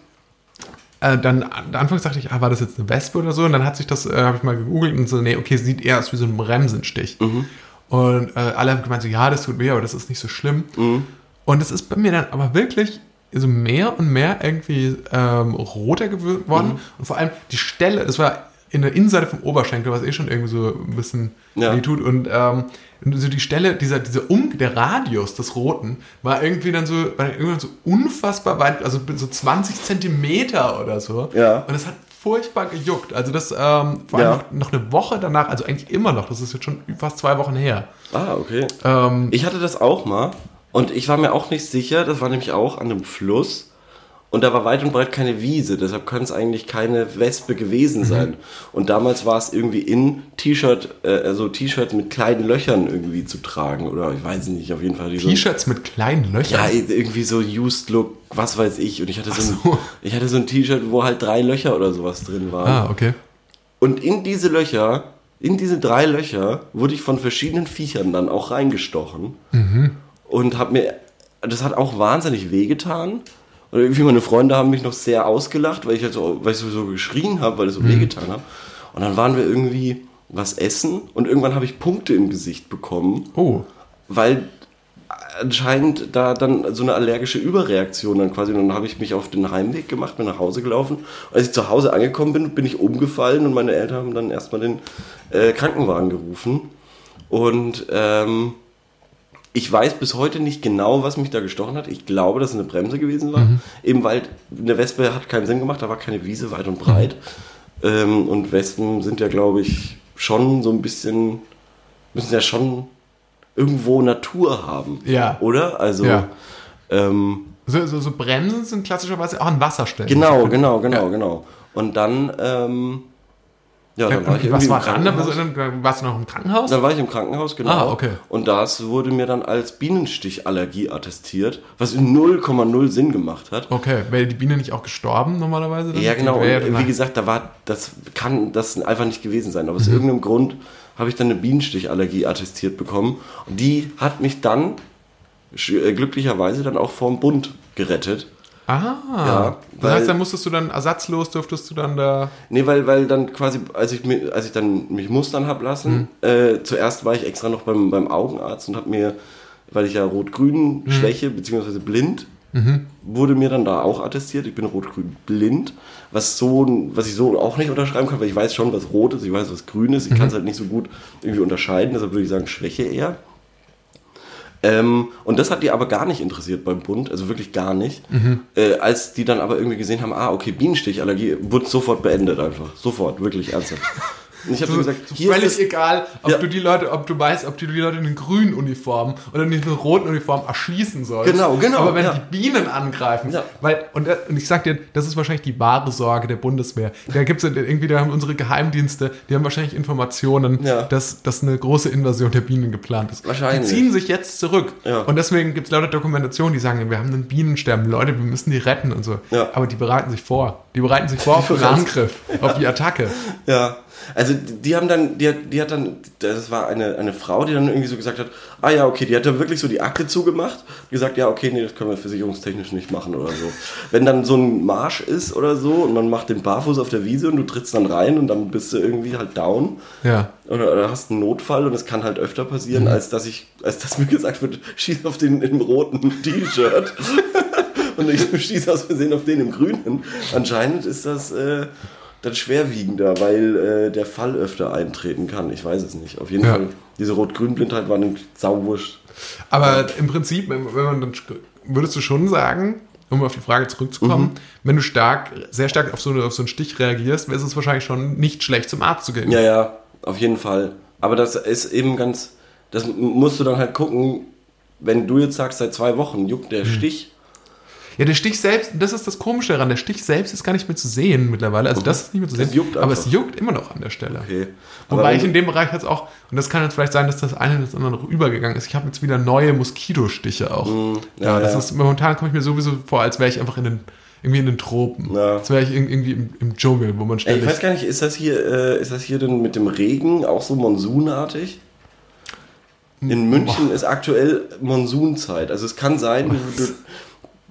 äh, dann an- anfangs dachte ich, ah, war das jetzt eine Wespe oder so? Und dann hat sich das, äh, habe ich mal gegoogelt und so, nee, okay, sieht eher aus wie so ein Bremsenstich. Und äh, alle haben gemeint, so, ja, das tut weh, aber das ist nicht so schlimm. Und es ist bei mir dann aber wirklich so mehr und mehr irgendwie ähm, roter geworden. Und vor allem die Stelle, das war in der Innenseite vom Oberschenkel, was eh schon irgendwie so ein bisschen Ja. tut. Und ähm, so die Stelle, dieser, dieser um, der Radius des Roten, war irgendwie dann so, war dann irgendwann so unfassbar weit, also so 20 Zentimeter oder so. Ja. Und es hat furchtbar gejuckt. Also das ähm, vor allem Ja. noch, noch eine Woche danach, also eigentlich immer noch, das ist jetzt schon fast zwei Wochen her. ah, okay. Ähm, Ich hatte das auch mal und ich war mir auch nicht sicher, das war nämlich auch an einem Fluss und da war weit und breit keine Wiese, deshalb kann es eigentlich keine Wespe Mhm. gewesen sein. Und damals war es irgendwie in T-Shirt, äh, also T-Shirts mit kleinen Löchern irgendwie zu tragen oder ich weiß nicht, auf jeden Fall. die so- T-Shirts mit kleinen Löchern. Ja, irgendwie so Used Look, was weiß ich. Und ich hatte so, so. ein, ich hatte so ein T-Shirt, wo halt drei Löcher oder sowas drin waren. ah, okay. Und in diese Löcher, in diese drei Löcher, wurde ich von verschiedenen Viechern dann auch reingestochen. Und hab mir, das hat auch wahnsinnig wehgetan. Und irgendwie meine Freunde haben mich noch sehr ausgelacht, weil ich halt so, weil ich so geschrien habe, weil es so wehgetan hat. Und dann waren wir irgendwie was essen und irgendwann habe ich Punkte im Gesicht bekommen Oh. weil anscheinend da dann so eine allergische Überreaktion dann quasi, und dann habe ich mich auf den Heimweg gemacht, bin nach Hause gelaufen. Und als ich zu Hause angekommen bin, bin ich umgefallen und meine Eltern haben dann erstmal den äh, Krankenwagen gerufen. Und ähm, ich weiß bis heute nicht genau, was mich da gestochen hat. Ich glaube, dass es eine Bremse gewesen war. Eben weil eine Wespe hat keinen Sinn gemacht, da war keine Wiese weit und breit. Ähm, und Wespen sind ja, glaube ich, schon so ein bisschen, müssen ja schon irgendwo Natur haben. Ja. Oder? Also, Ja. ähm, So, so, so Bremsen sind klassischerweise auch an Wasserstellen. genau, genau, genau, Ja. genau. Und dann, ähm, Ja, dann war ich was war? Dann Krankenhaus. Dann warst du noch im Krankenhaus? Dann war ich im Krankenhaus, genau. Ah, okay. Und das wurde mir dann als Bienenstichallergie attestiert, was in 0,0 Sinn gemacht hat. Okay, wäre die Biene nicht auch gestorben normalerweise? dann? Ja, genau. Und wie gesagt, da war, das kann das einfach nicht gewesen sein. Aber Mhm. aus irgendeinem Grund habe ich dann eine Bienenstichallergie attestiert bekommen. Und die hat mich dann äh, glücklicherweise dann auch vom Bund gerettet. Ah, Ja, das heißt, dann musstest du dann ersatzlos, dürftest du dann da. Nee, weil, weil dann quasi, als ich, mir, als ich dann mich mustern hab lassen, Mhm. äh, zuerst war ich extra noch beim, beim Augenarzt und habe mir, weil ich ja rot-grün Mhm. Schwäche beziehungsweise blind, wurde mir dann da auch attestiert. Ich bin rot-grün blind, was so, was ich so auch nicht unterschreiben kann, weil ich weiß schon, was rot ist, ich weiß, was grün ist. Ich kann es halt nicht so gut irgendwie unterscheiden, deshalb würde ich sagen Schwäche eher. Ähm, und das hat die aber gar nicht interessiert beim Bund, also wirklich gar nicht. Äh, als die dann aber irgendwie gesehen haben, ah, okay, Bienenstichallergie, wurde sofort beendet einfach. Sofort, wirklich ernsthaft. Ich habe so gesagt, So hier völlig egal, ob Ja. du die Leute, ob du weißt, ob du die Leute in den grünen Uniformen oder in den roten Uniformen erschießen sollst. Genau, genau, Aber wenn ja. die Bienen angreifen, Ja. weil, und, da- und ich sag dir, das ist wahrscheinlich die wahre Sorge der Bundeswehr. Da gibt's irgendwie, da haben unsere Geheimdienste, die haben wahrscheinlich Informationen, dass, dass eine große Invasion der Bienen geplant ist. Wahrscheinlich. Die ziehen sich jetzt zurück. Und deswegen gibt's lauter Dokumentationen, die sagen, wir haben einen Bienensterben, Leute, wir müssen die retten und so. Aber die bereiten sich vor. Die bereiten sich vor auf den Angriff, auf die Attacke. ja. Also die haben dann, die, hat- die hat dann, das war eine, eine Frau, die dann irgendwie so gesagt hat, ah ja, okay, die hat dann wirklich so die Akte zugemacht, gesagt, ja, okay, nee, das können wir versicherungstechnisch nicht machen oder so. Wenn dann so ein Marsch ist oder so und man macht den Barfuß auf der Wiese und du trittst dann rein und dann bist du irgendwie halt down, Ja. oder, oder hast einen Notfall und es kann halt öfter passieren, als dass ich, als dass mir gesagt wird, schieß auf den im roten T-Shirt und ich schieße aus Versehen auf den im grünen. Anscheinend ist das äh, dann schwerwiegender, weil äh, der Fall öfter eintreten kann. Ich weiß es nicht. Auf jeden Ja. Fall, diese Rot-Grün-Blindheit war nämlich sauwurscht. Aber im Prinzip, wenn, man dann, würdest du schon sagen, um auf die Frage zurückzukommen, wenn du stark, sehr stark auf so, eine, auf so einen Stich reagierst, wäre es wahrscheinlich schon nicht schlecht zum Arzt zu gehen. Ja, ja, auf jeden Fall. Aber das ist eben ganz, das musst du dann halt gucken, wenn du jetzt sagst, seit zwei Wochen juckt Mhm. der Stich, Ja, der Stich selbst, das ist das Komische daran, der Stich selbst ist gar nicht mehr zu sehen mittlerweile. Also das ist nicht mehr zu sehen. Es juckt aber es juckt immer noch an der Stelle. okay. Wobei ich in dem Bereich jetzt auch, und das kann jetzt vielleicht sein, dass das eine ins andere noch übergegangen ist. Ich habe jetzt wieder neue Moskitostiche auch. Mm, ja, ja, das ja. ist momentan komme ich mir sowieso vor, als wäre ich einfach in den, irgendwie in den Tropen. Ja. Als wäre ich ir- irgendwie im, im Dschungel, wo man Ey, ich ständig. weiß gar nicht, ist das hier, äh, ist das hier denn mit dem Regen auch so monsunartig? In München ist aktuell Monsunzeit. Also es kann sein, du, du,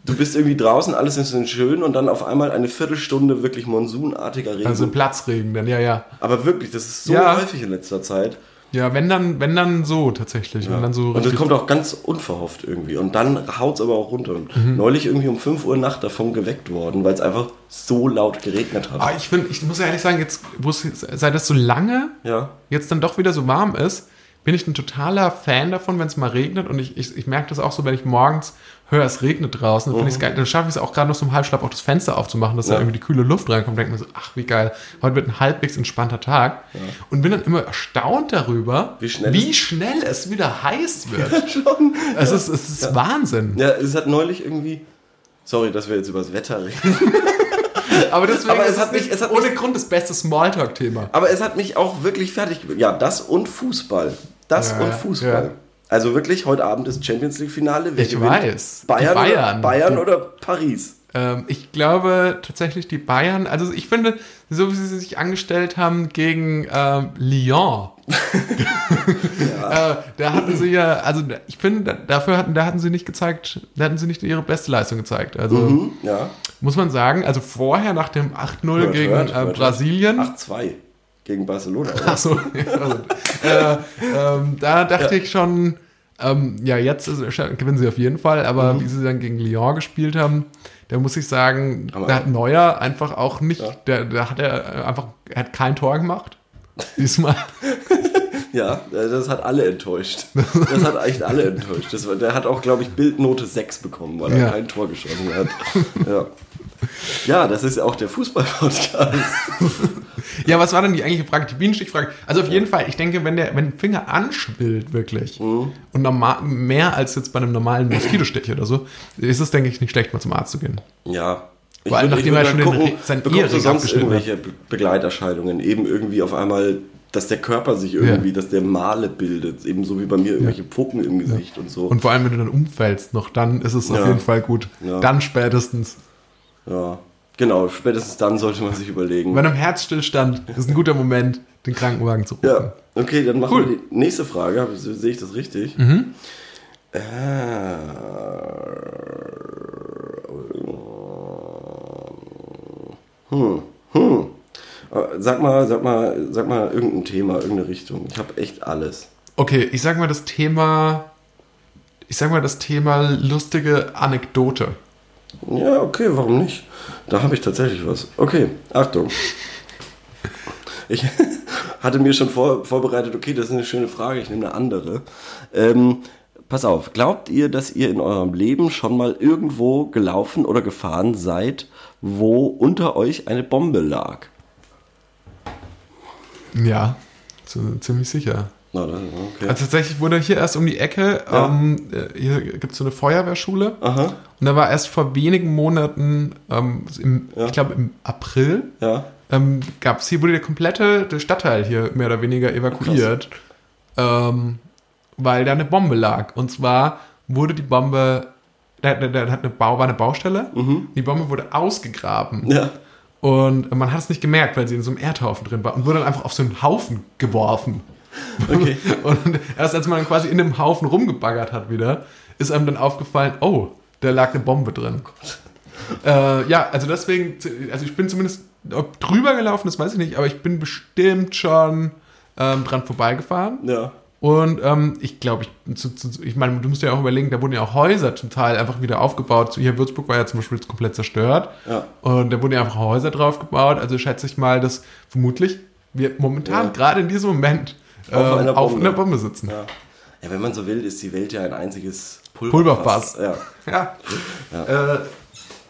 du bist irgendwie draußen, alles ist so schön und dann auf einmal eine Viertelstunde wirklich monsunartiger Regen. also Platzregen, dann ja, ja. Aber wirklich, das ist so Ja. häufig in letzter Zeit. Ja, wenn dann, wenn dann so tatsächlich. Wenn dann so und das kommt auch ganz unverhofft irgendwie. Und dann haut es aber auch runter. Und Mhm. Neulich irgendwie um 5 Uhr Nacht davon geweckt worden, weil es einfach so laut geregnet hat. Aber ich finde, ich muss ja ehrlich sagen, jetzt, wo es jetzt- seit das so lange Ja. jetzt dann doch wieder so warm ist, bin ich ein totaler Fan davon, wenn es mal regnet. Und ich, ich, ich merke das auch so, wenn ich morgens höre, es regnet draußen, dann, finde ich's geil. dann schaffe ich es auch gerade noch so im Halbschlaf auch das Fenster aufzumachen, dass da Ja. irgendwie die kühle Luft reinkommt. Denke mir so, ach wie geil, heute wird ein halbwegs entspannter Tag. Und bin dann immer erstaunt darüber, Wie schnell wie schnell es wieder heiß wird. Schon. Es ist, es ist Wahnsinn. Ja, es hat neulich irgendwie. Sorry, dass wir jetzt über das Wetter reden. Aber deswegen Aber es hat es mich- es hat ohne mich- Grund das beste Smalltalk-Thema. Aber es hat mich auch wirklich fertig. Ja, das und Fußball. Das Ja, und ja, Fußball. Also wirklich, heute Abend ist Champions League-Finale. Wer Ich gewinnt? weiß. Bayern, Bayern. Oder, Bayern oder Paris? Ähm, ich glaube tatsächlich die Bayern, also ich finde, so wie sie sich angestellt haben gegen ähm, Lyon, äh, da hatten sie ja, also ich finde, dafür hatten, da hatten sie nicht gezeigt, da hatten sie nicht ihre beste Leistung gezeigt. Also Mhm, ja. muss man sagen, also vorher nach dem 8-0 Hört, gegen hört, äh. Brasilien. 8-2 gegen Barcelona. Oder? Ach so, ja, also, äh, ähm, da dachte ich schon, ähm, ja, jetzt ist, gewinnen sie auf jeden Fall, aber Mhm. wie sie dann gegen Lyon gespielt haben, da muss ich sagen, Aber- da hat Neuer einfach auch nicht, Ja. der, da hat er einfach, er hat kein Tor gemacht. Diesmal. Ja, das hat alle enttäuscht. Das hat echt alle enttäuscht. Das war, der hat auch, glaube ich, Bildnote 6 bekommen, weil er Ja. kein Tor geschossen hat. Ja. ja, das ist auch der Fußball-Podcast. Ja, was war denn die eigentliche Frage? Die Bienenstichfrage. Also auf jeden Fall, ich denke, wenn der, wenn der Finger anschwillt wirklich Mhm. und normal, mehr als jetzt bei einem normalen Moskitostich oder so, ist es, denke ich, nicht schlecht, mal zum Arzt zu gehen. Ja, Vor allem, nachdem er schon den gucken, Re- sein bekommst du Ehering sonst irgendwelche Be- Begleiterscheinungen, eben irgendwie auf einmal, dass der Körper sich irgendwie, dass der Male bildet, eben so wie bei mir irgendwelche Pfucken im Gesicht und so. Und vor allem, wenn du dann umfällst noch, dann ist es auf Ja. jeden Fall gut. Ja. Dann spätestens. ja, genau, spätestens dann sollte man sich überlegen. Bei einem Herzstillstand ist ein guter Moment, den Krankenwagen zu rufen. Ja, okay, dann machen Cool. wir die nächste Frage. Sehe ich das richtig? Mhm. Äh, hm, hm. Sag mal, sag mal, sag mal irgendein Thema, irgendeine Richtung. Ich habe echt alles. Okay, ich sag mal das Thema. Ich sag mal das Thema lustige Anekdote. Ja, okay, warum nicht? Da habe ich tatsächlich was. Okay, Achtung. Ich hatte mir schon vor, vorbereitet, okay, das ist eine schöne Frage, ich nehme eine andere. Ähm, pass auf, glaubt ihr, dass ihr in eurem Leben schon mal irgendwo gelaufen oder gefahren seid, wo unter euch eine Bombe lag? Ja, ziemlich sicher. Okay. Also tatsächlich wurde hier erst um die Ecke, Ja. ähm, äh, hier gibt es so eine Feuerwehrschule. Aha, Und da war erst vor wenigen Monaten, ähm, im, Ja. ich glaube im April, ja. ähm, gab es hier, wurde der komplette der Stadtteil hier mehr oder weniger evakuiert, ähm, weil da eine Bombe lag. Und zwar wurde die Bombe, da, da, da hat eine Bau, war eine Baustelle, die Bombe wurde ausgegraben. Ja. Und man hat es nicht gemerkt, weil sie in so einem Erdhaufen drin war und wurde dann einfach auf so einen Haufen geworfen. Okay. Und erst als man dann quasi in dem Haufen rumgebaggert hat wieder, ist einem dann aufgefallen, oh, da lag eine Bombe drin. Äh, ja, also deswegen, also ich bin zumindest, ob drüber gelaufen ist, weiß ich nicht, aber ich bin bestimmt schon ähm, dran vorbeigefahren. Ja. Und ähm, ich glaube, ich, zu, zu, ich meine, du musst ja auch überlegen, da wurden ja auch Häuser zum Teil einfach wieder aufgebaut. Hier Würzburg war ja zum Beispiel jetzt komplett zerstört. Ja. Und da wurden ja einfach Häuser drauf gebaut. Also schätze ich mal, dass vermutlich wir momentan, Ja. gerade in diesem Moment, Auf ähm, einer auf Bombe. einer Bombe sitzen. Ja. Ja, wenn man so will, ist die Welt ja ein einziges Pulverfass. Ja. Ja. Ja. Äh,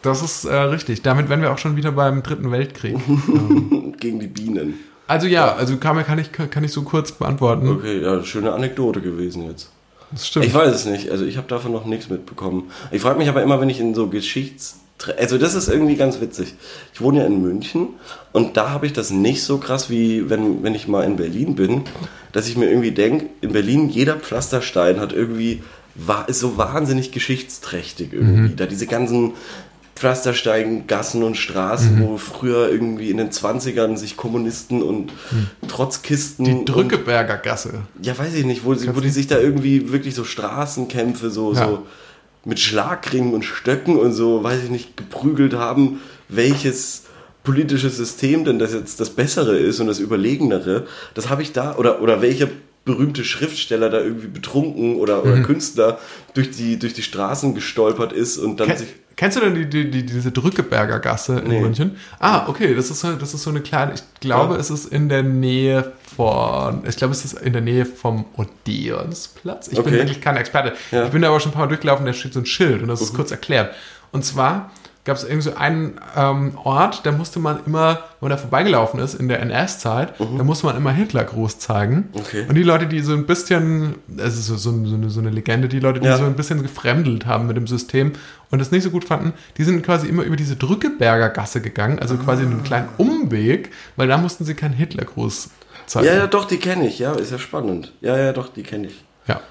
das ist äh, richtig. Damit wären wir auch schon wieder beim Dritten Weltkrieg. Gegen die Bienen. Also ja, also kann, kann, ich, kann ich so kurz beantworten. Okay, ja, schöne Anekdote gewesen jetzt. Das stimmt. Ich weiß es nicht. Also ich habe davon noch nichts mitbekommen. Ich frage mich aber immer, wenn ich in so Geschichts... Also das ist irgendwie ganz witzig. Ich wohne ja in München und da habe ich das nicht so krass, wie wenn, wenn ich mal in Berlin bin, dass ich mir irgendwie denke, in Berlin jeder Pflasterstein hat irgendwie, war, ist so wahnsinnig geschichtsträchtig irgendwie. Da diese ganzen Pflasterstein, Gassen und Straßen, wo früher irgendwie in den 20ern sich Kommunisten und Trotzkisten die und Drückeberger Gasse. ja, weiß ich nicht, wo, sie, wo die sich da irgendwie wirklich so Straßenkämpfe so, Ja. so mit Schlagringen und Stöcken und so, weiß ich nicht, geprügelt haben, welches politische System denn das jetzt das bessere ist und das überlegenere. Das habe ich da, oder, oder welcher berühmte Schriftsteller da irgendwie betrunken oder, Mhm. oder Künstler durch die, durch die Straßen gestolpert ist und dann Ken, sich. kennst du denn die, die, die, diese Drückeberger Gasse in Nee. München? Ah, okay, das ist, so, das ist so eine kleine, ich glaube, Ja. es ist in der Nähe von, ich glaube, es ist in der Nähe vom Odeonsplatz. Ich bin Okay. wirklich kein Experte. Ja. Mhm. Ich bin da aber schon ein paar Mal durchgelaufen, da steht so ein Schild und das ist kurz erklärt. Und zwar gab es irgendwie so einen ähm, Ort, da musste man immer, wenn man da vorbeigelaufen ist in der NS-Zeit, da musste man immer Hitlergruß zeigen. Mhm. Okay. Und die Leute, die so ein bisschen, es ist so, so, so, eine, so eine Legende, die Leute, die Ja. so ein bisschen gefremdelt haben mit dem System und das nicht so gut fanden, die sind quasi immer über diese Drückeberger Gasse gegangen, also quasi einen kleinen Umweg, weil da mussten sie keinen Hitlergruß zeigen. Ja, ja, doch, die kenne ich, ja, ist ja spannend. Ja, ja, doch, die kenne ich. Ja.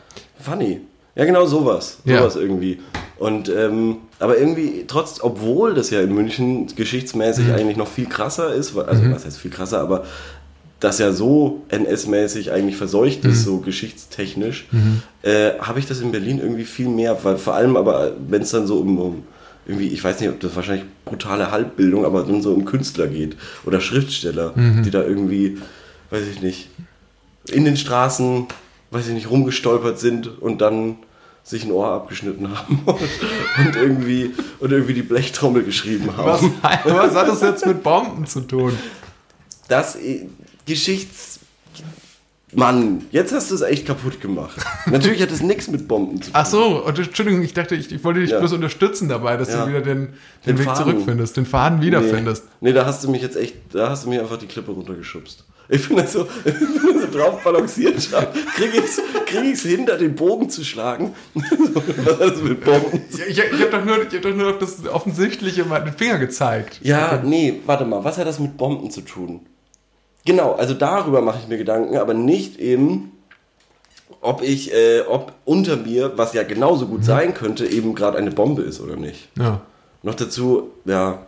Funny. Ja, genau sowas. Ja. Sowas irgendwie. Und, ähm, aber irgendwie, trotz, obwohl das ja in München geschichtsmäßig Mhm. eigentlich noch viel krasser ist, also was heißt viel krasser, aber das ja so NS-mäßig eigentlich verseucht Mhm. ist, so geschichtstechnisch, äh, habe ich das in Berlin irgendwie viel mehr, weil vor allem aber, wenn es dann so um, um irgendwie, ich weiß nicht, ob das wahrscheinlich brutale Halbbildung, aber dann so um Künstler geht oder Schriftsteller, Mhm. die da irgendwie, weiß ich nicht, in den Straßen, weiß ich nicht, rumgestolpert sind und dann sich ein Ohr abgeschnitten haben und, und irgendwie und irgendwie die Blechtrommel geschrieben Was, haben. was hat das jetzt mit Bomben zu tun? Das äh, Geschichts Mann, jetzt hast du es echt kaputt gemacht. Natürlich hat es nichts mit Bomben zu tun. Ach so, und Entschuldigung, ich dachte, ich, ich wollte dich Ja. bloß unterstützen dabei, dass Ja. du wieder den, Den den, Weg Faden. zurückfindest, den Faden wiederfindest. Nee, nee, da hast du mich jetzt echt, da hast du mir einfach die Klippe runtergeschubst. Ich bin da so, ich bin da so drauf balanciert, kriege ich es krieg ich's hin, da den Bogen zu schlagen. Was hat das mit Bomben? Ich, ich habe doch, nur- ich hab doch nur auf das Offensichtliche mal den Finger gezeigt. Ja, nee, warte mal, was hat das mit Bomben zu tun? Genau, also darüber mache ich mir Gedanken, aber nicht eben, ob ich, äh, ob unter mir, was ja genauso gut sein könnte, eben gerade eine Bombe ist oder nicht. Ja. Noch dazu, ja,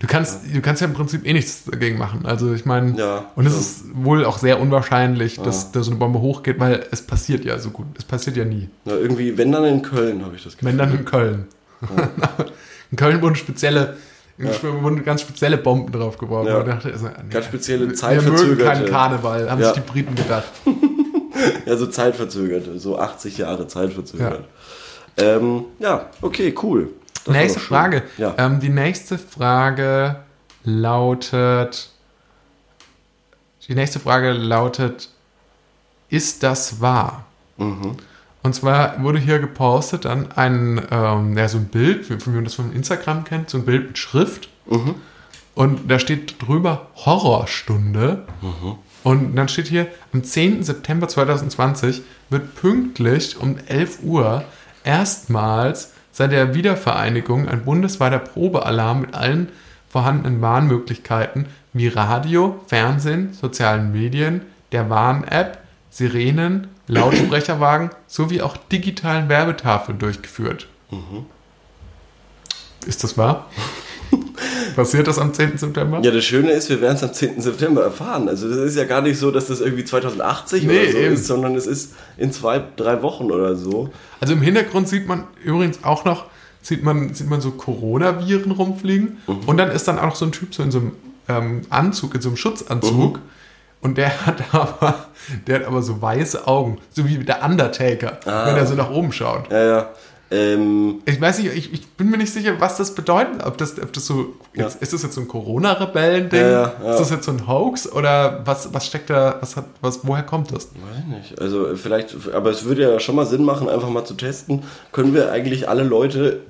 Du kannst, du kannst ja im Prinzip eh nichts dagegen machen. Also ich meine, Ja, und es ja. ist wohl auch sehr unwahrscheinlich, dass da so eine Bombe hochgeht, weil es passiert ja so gut. Es passiert ja nie. na, irgendwie, wenn dann in Köln, habe ich das Gefühl. Wenn dann in Köln. in Köln wurden spezielle, wurden ganz spezielle Bomben draufgeworfen. Ja. Dachte, also, nee, Ganz spezielle Wir mögen zeitverzögerte. keinen Karneval, haben Ja. sich die Briten gedacht. Ja, so zeitverzögert, so 80 Jahre zeitverzögert. Ja, ähm, ja okay, cool. Das nächste. Frage. Ja. Ähm, die nächste Frage lautet. Die nächste Frage lautet: Ist das wahr? Mhm. Und zwar wurde hier gepostet dann ein, ähm, ja, so ein Bild, wie wie man das von Instagram kennt, so ein Bild mit Schrift. Mhm. Und da steht drüber Horrorstunde. Mhm. Und dann steht hier, am 10. September 2020 wird pünktlich um 11 Uhr erstmals seit der Wiedervereinigung ein bundesweiter Probealarm mit allen vorhandenen Warnmöglichkeiten wie Radio, Fernsehen, sozialen Medien, der Warn-App, Sirenen, Lautsprecherwagen sowie auch digitalen Werbetafeln durchgeführt. Ist das wahr? Passiert das am 10. September? Ja, das Schöne ist, wir werden es am 10. September erfahren. Also das ist ja gar nicht so, dass das irgendwie 2080 Nee, oder so eben. ist, sondern es ist in zwei, drei Wochen oder so. Also im Hintergrund sieht man übrigens auch noch, sieht man, sieht man so Coronaviren rumfliegen. Mhm. Und dann ist dann auch noch so ein Typ so in so einem ähm, Anzug, in so einem Schutzanzug. Mhm. Und der hat aber, der hat aber so weiße Augen, so wie der Undertaker, Ah. wenn er so nach oben schaut. Ja, ja. Ähm, Ich weiß nicht, ich, ich bin mir nicht sicher, was das bedeutet. Ob das, ob das so, jetzt, ist das jetzt so ein Corona-Rebellen-Ding? Ja, ja, ja. Ist das jetzt so ein Hoax? Oder was, was steckt da, was hat, was, woher kommt das? weiß nicht. Also vielleicht, aber es würde ja schon mal Sinn machen, einfach mal zu testen. Können wir eigentlich alle Leute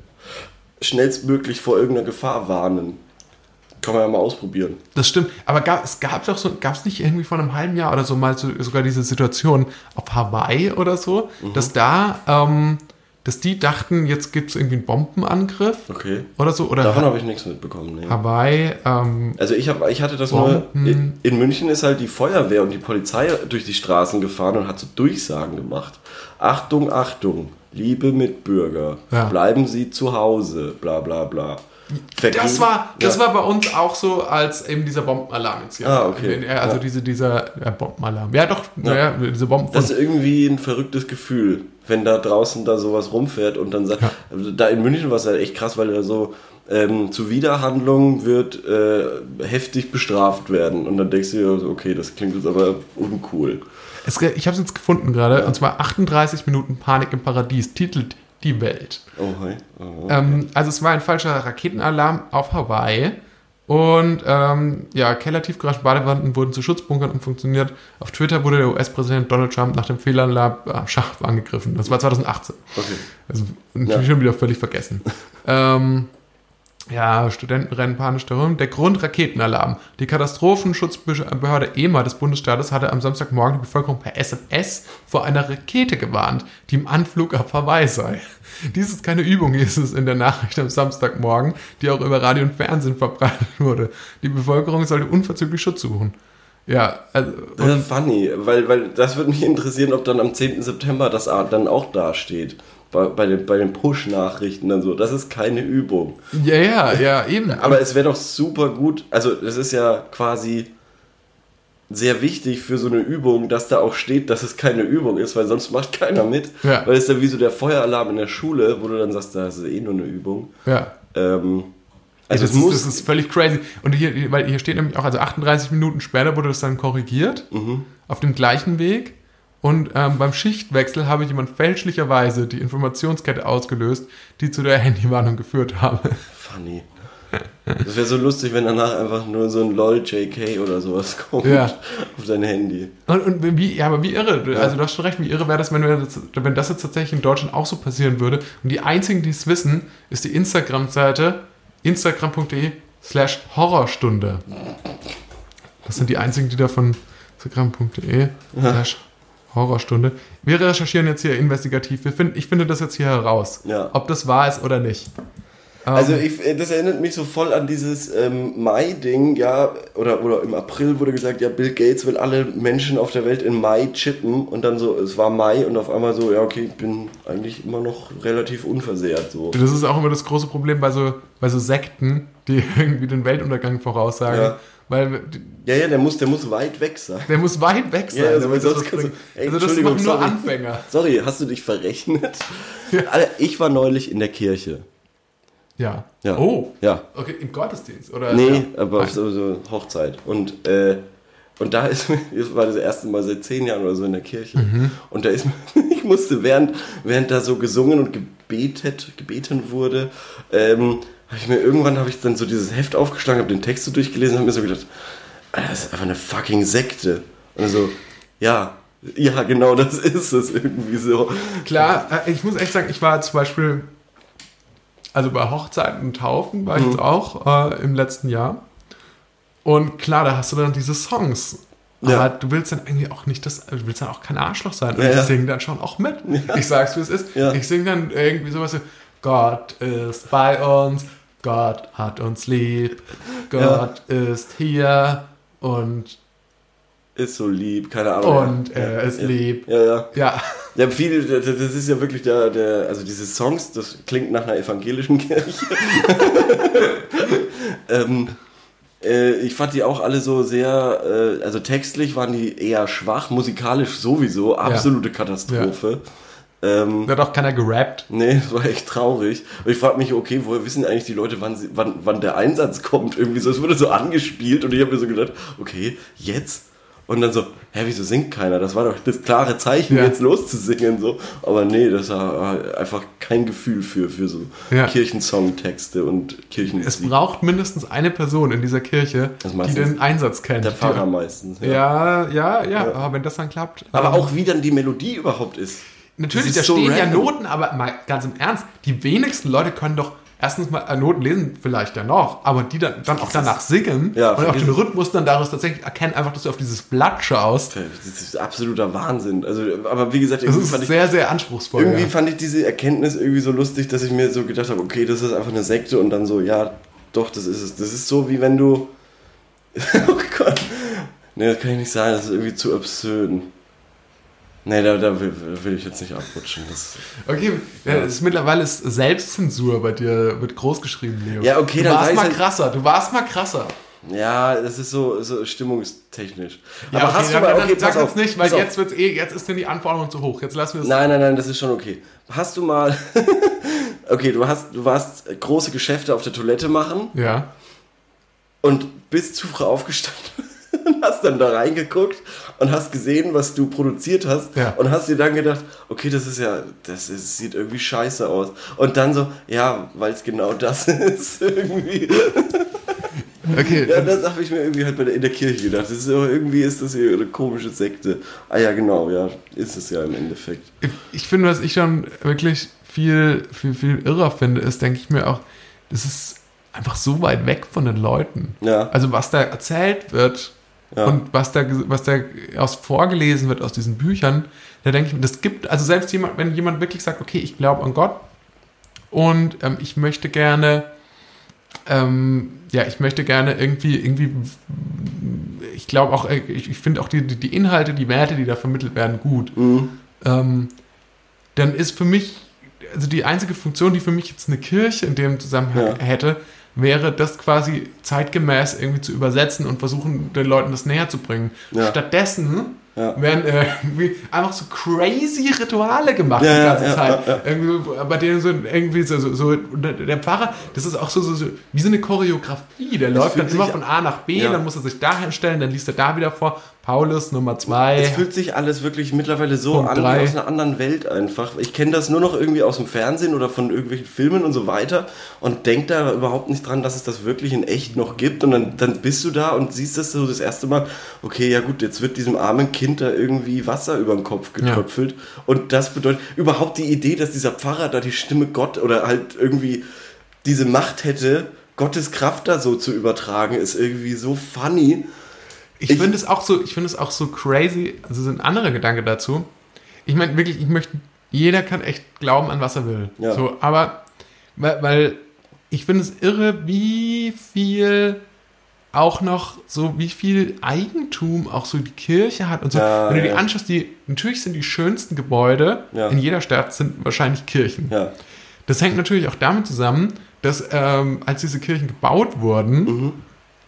schnellstmöglich vor irgendeiner Gefahr warnen? Kann man ja mal ausprobieren. Das stimmt, aber gab, es gab doch so, gab es nicht irgendwie vor einem halben Jahr oder so mal so, sogar diese Situation auf Hawaii oder so, Mhm. dass da, ähm, dass die dachten, jetzt gibt es irgendwie einen Bombenangriff Okay. oder so, oder Davon habe ich nichts mitbekommen. Nee. Hawaii, ähm, Also ich, hab, ich hatte das Bomben. nur, in, in München ist halt die Feuerwehr und die Polizei durch die Straßen gefahren und hat so Durchsagen gemacht. Achtung, Achtung, liebe Mitbürger, Ja. bleiben Sie zu Hause, bla bla bla. Vergehen- das war, das ja. war bei uns auch so, als eben dieser Bombenalarm jetzt hier. Ah, okay. Also Ja. diese, dieser ja, Bombenalarm. Ja, doch, ja. diese Bomben Das ist irgendwie ein verrücktes Gefühl, wenn da draußen da sowas rumfährt und dann sagt, also da in München war es halt echt krass, weil da so ähm, Zuwiderhandlung wird äh, heftig bestraft werden und dann denkst du dir okay, das klingt jetzt aber uncool. Es, ich habe es jetzt gefunden gerade, und zwar 38 Minuten Panik im Paradies, titelt die Welt. Oh, hi. Oh, Ähm, also es war ein falscher Raketenalarm auf Hawaii. Und ähm, ja, Kellertiefgarage Badewanden wurden zu Schutzbunkern und funktioniert. Auf Twitter wurde der US-Präsident Donald Trump nach dem Fehlalarm äh, scharf angegriffen. Das war 2018. okay. Also natürlich schon wieder völlig vergessen. ähm, ja, Studenten rennen panisch darum. Der Grund Raketenalarm. Die Katastrophenschutzbehörde EMA des Bundesstaates hatte am Samstagmorgen die Bevölkerung per SMS vor einer Rakete gewarnt, die im Anflug auf Hawaii sei. Dies ist keine Übung, hieß es in der Nachricht am Samstagmorgen, die auch über Radio und Fernsehen verbreitet wurde. Die Bevölkerung sollte unverzüglich Schutz suchen. Ja, also, Das ist funny, weil, weil das würde mich interessieren, ob dann am 10. September das dann auch dasteht. Bei, bei den, bei den Push-Nachrichten dann so. Das ist keine Übung. ja, ja, ja, eben. Aber es wäre doch super gut, also das ist ja quasi sehr wichtig für so eine Übung, dass da auch steht, dass es keine Übung ist, weil sonst macht keiner mit. Ja. Weil es ist ja wie so der Feueralarm in der Schule, wo du dann sagst, das ist eh nur eine Übung. ja. Ähm, Also also das, muss... ist, das ist völlig crazy. Und hier, weil hier steht nämlich auch, also 38 Minuten später wurde das dann korrigiert, Mhm. auf dem gleichen Weg. Und ähm, beim Schichtwechsel habe jemand fälschlicherweise die Informationskette ausgelöst, die zu der Handywarnung geführt habe. Funny. Das wäre so lustig, wenn danach einfach nur so ein LOL JK oder sowas kommt Ja. auf dein Handy. Und, und wie, ja, aber wie irre, also du hast schon recht, wie irre wäre das, wenn, das, wenn das jetzt tatsächlich in Deutschland auch so passieren würde. Und die einzigen, die es wissen, ist die Instagram-Seite instagram.de slash Horrorstunde. Das sind die einzigen, die davon Instagram.de slash Horrorstunde. Wir recherchieren jetzt hier investigativ. Wir find, ich finde das jetzt hier heraus. Ja. Ob das wahr ist oder nicht. Also Ähm, ich, äh, das erinnert mich so voll an dieses ähm, Mai-Ding, ja, oder, oder im April wurde gesagt, ja, Bill Gates will alle Menschen auf der Welt in Mai chippen und dann so, es war Mai und auf einmal so, ja, okay, ich bin eigentlich immer noch relativ unversehrt, so. Das ist auch immer das große Problem bei so, bei so Sekten, die irgendwie den Weltuntergang voraussagen. Ja. Weil Ja, ja, der muss, der muss weit weg sein. der muss weit weg sein. Ja, also, damit sonst kannst du-. Ey, also das machen nur sorry. Anfänger. Sorry, hast du dich verrechnet? Alter, ich war neulich in der Kirche. Ja. Ja. Oh. Ja. Okay, im Gottesdienst, oder? Nee, ja. aber so, so Hochzeit. Und, äh, und da ist das war das erste Mal seit zehn Jahren oder so in der Kirche. Mhm. Und da ist ich musste, während, während da so gesungen und gebetet, gebeten wurde, ähm, habe ich mir irgendwann, habe ich dann so dieses Heft aufgeschlagen, habe den Text so durchgelesen und habe mir so gedacht, Alter, das ist einfach eine fucking Sekte. Und so, ja, ja, genau, das ist es irgendwie so. Klar, äh, ich muss echt sagen, ich war zum Beispiel, also bei Hochzeiten und Taufen war ich Mhm. jetzt auch äh, im letzten Jahr. Und klar, da hast du dann diese Songs. Aber Ja. du willst dann irgendwie auch nicht das, du willst dann auch kein Arschloch sein. Und Ja, ich ja. singe dann schon auch mit. Ich sag's, wie es ist. Ja. Ich singe dann irgendwie sowas wie, Gott ist bei uns, Gott hat uns lieb, Gott ist hier und, Ist so lieb, keine Ahnung. und ja. er ist ja. lieb. Ja, ja. Ja, Ja, viele, das ist ja wirklich der, der, also diese Songs, das klingt nach einer evangelischen Kirche. ähm, äh, ich fand die auch alle so sehr, äh, also textlich waren die eher schwach, musikalisch sowieso, absolute Katastrophe. Ähm, da hat auch keiner gerappt. Nee, das war echt traurig. Und ich frage mich, okay, woher wissen eigentlich die Leute, wann, sie, wann, wann der Einsatz kommt? Irgendwie so, es wurde so angespielt und ich habe mir so gedacht, okay, jetzt? Und dann so, hä, wieso singt keiner? Das war doch das klare Zeichen, Ja. jetzt loszusingen. So. Aber nee, das war einfach kein Gefühl für, für so Ja. Kirchensongtexte und Es Kirchenmusik. braucht mindestens eine Person in dieser Kirche, die den Einsatz kennt. Der Pfarrer meistens. Ja, ja, ja, aber wenn das dann klappt. Aber ähm, auch wie dann die Melodie überhaupt ist. Natürlich, das da so stehen ja random. Noten, aber mal ganz im Ernst, die wenigsten Leute können doch erstens mal äh, Noten lesen, vielleicht ja noch, aber die dann, dann auch danach singen Ja, und auch den. Rhythmus dann daraus tatsächlich erkennen, einfach, dass du auf dieses Blatt schaust. Das ist absoluter Wahnsinn. Also, aber wie gesagt, Das irgendwie ist fand ich sehr, sehr anspruchsvoll. Irgendwie ja. fand ich diese Erkenntnis irgendwie so lustig, dass ich mir so gedacht habe, okay, das ist einfach eine Sekte und dann so, ja, doch, das ist es. Das ist so, wie wenn du. oh Gott. Nee, das kann ich nicht sagen, das ist irgendwie zu obszön. Nee, da, da will, will ich jetzt nicht abrutschen. Das, Okay, ja. ist mittlerweile ist Selbstzensur bei dir wird groß geschrieben, Leo. Ja, okay, du dann warst mal halt- krasser, du warst mal krasser. ja, das ist so, so stimmungstechnisch. Ja, Aber okay, hast du mal, okay, sag jetzt nicht, weil jetzt wird's eh, jetzt ist denn die Anforderung zu hoch. Jetzt lassen wir es. Nein, nein, nein, das ist schon okay. Hast du mal. okay, du hast, du warst große Geschäfte auf der Toilette machen Ja. und bist zu früh aufgestanden hast dann da reingeguckt und hast gesehen, was du produziert hast Ja. und hast dir dann gedacht, okay, das ist ja, das ist, sieht irgendwie scheiße aus. Und dann so, ja, weil es genau das ist irgendwie. Okay, Ja, das habe ich mir irgendwie halt in der Kirche gedacht. Das ist, irgendwie ist das hier eine komische Sekte. Ah ja, genau, ja, ist es ja im Endeffekt. ich finde, was ich schon wirklich viel, viel, viel irrer finde, ist, denke ich mir auch, das ist einfach so weit weg von den Leuten. Ja. Also was da erzählt wird Ja. und was da, was da aus vorgelesen wird aus diesen Büchern, da denke ich mir, das gibt, also selbst jemand, wenn jemand wirklich sagt, okay, ich glaube an Gott und ähm, ich möchte gerne, ähm, ja, ich möchte gerne irgendwie, irgendwie, ich glaube auch, äh, ich, ich finde auch die, die die Inhalte, die Werte, die da vermittelt werden, gut Mhm. ähm, dann ist für mich, also die einzige Funktion, die für mich jetzt eine Kirche in dem Zusammenhang Ja. hätte, wäre das quasi zeitgemäß irgendwie zu übersetzen und versuchen, den Leuten das näher zu bringen. Ja. Stattdessen Ja. werden äh, irgendwie einfach so crazy Rituale gemacht Ja, die ganze ja, Zeit. Irgendwie, bei denen so irgendwie so, so, so der Pfarrer, das ist auch so, so, so wie so eine Choreografie. Der läuft dann immer von A nach B, dann muss er sich da hinstellen, dann liest er da wieder vor. Paulus Nummer zwei. Es fühlt sich alles wirklich mittlerweile so Punkt an drei. wie aus einer anderen Welt einfach. Ich kenne das nur noch irgendwie aus dem Fernsehen oder von irgendwelchen Filmen und so weiter und denk da überhaupt nicht dran, dass es das wirklich in echt noch gibt. Und dann, dann bist du da und siehst das so das erste Mal, okay, ja gut, jetzt wird diesem armen Kind da irgendwie Wasser über den Kopf getröpfelt. Und das bedeutet überhaupt die Idee, dass dieser Pfarrer da die Stimme Gott oder halt irgendwie diese Macht hätte, Gottes Kraft da so zu übertragen, ist irgendwie so funny. Ich, Ich- finde es auch so, ich finde es auch so crazy, also so ein anderer Gedanke dazu. Ich meine wirklich, ich möchte, jeder kann echt glauben an was er will. Ja. So, aber weil, weil ich finde es irre, wie viel auch noch so, wie viel Eigentum auch so die Kirche hat und so. Ja, Wenn du die ja. anschaust, die, natürlich sind die schönsten Gebäude Ja. in jeder Stadt sind wahrscheinlich Kirchen. Das hängt natürlich auch damit zusammen, dass ähm, als diese Kirchen gebaut wurden,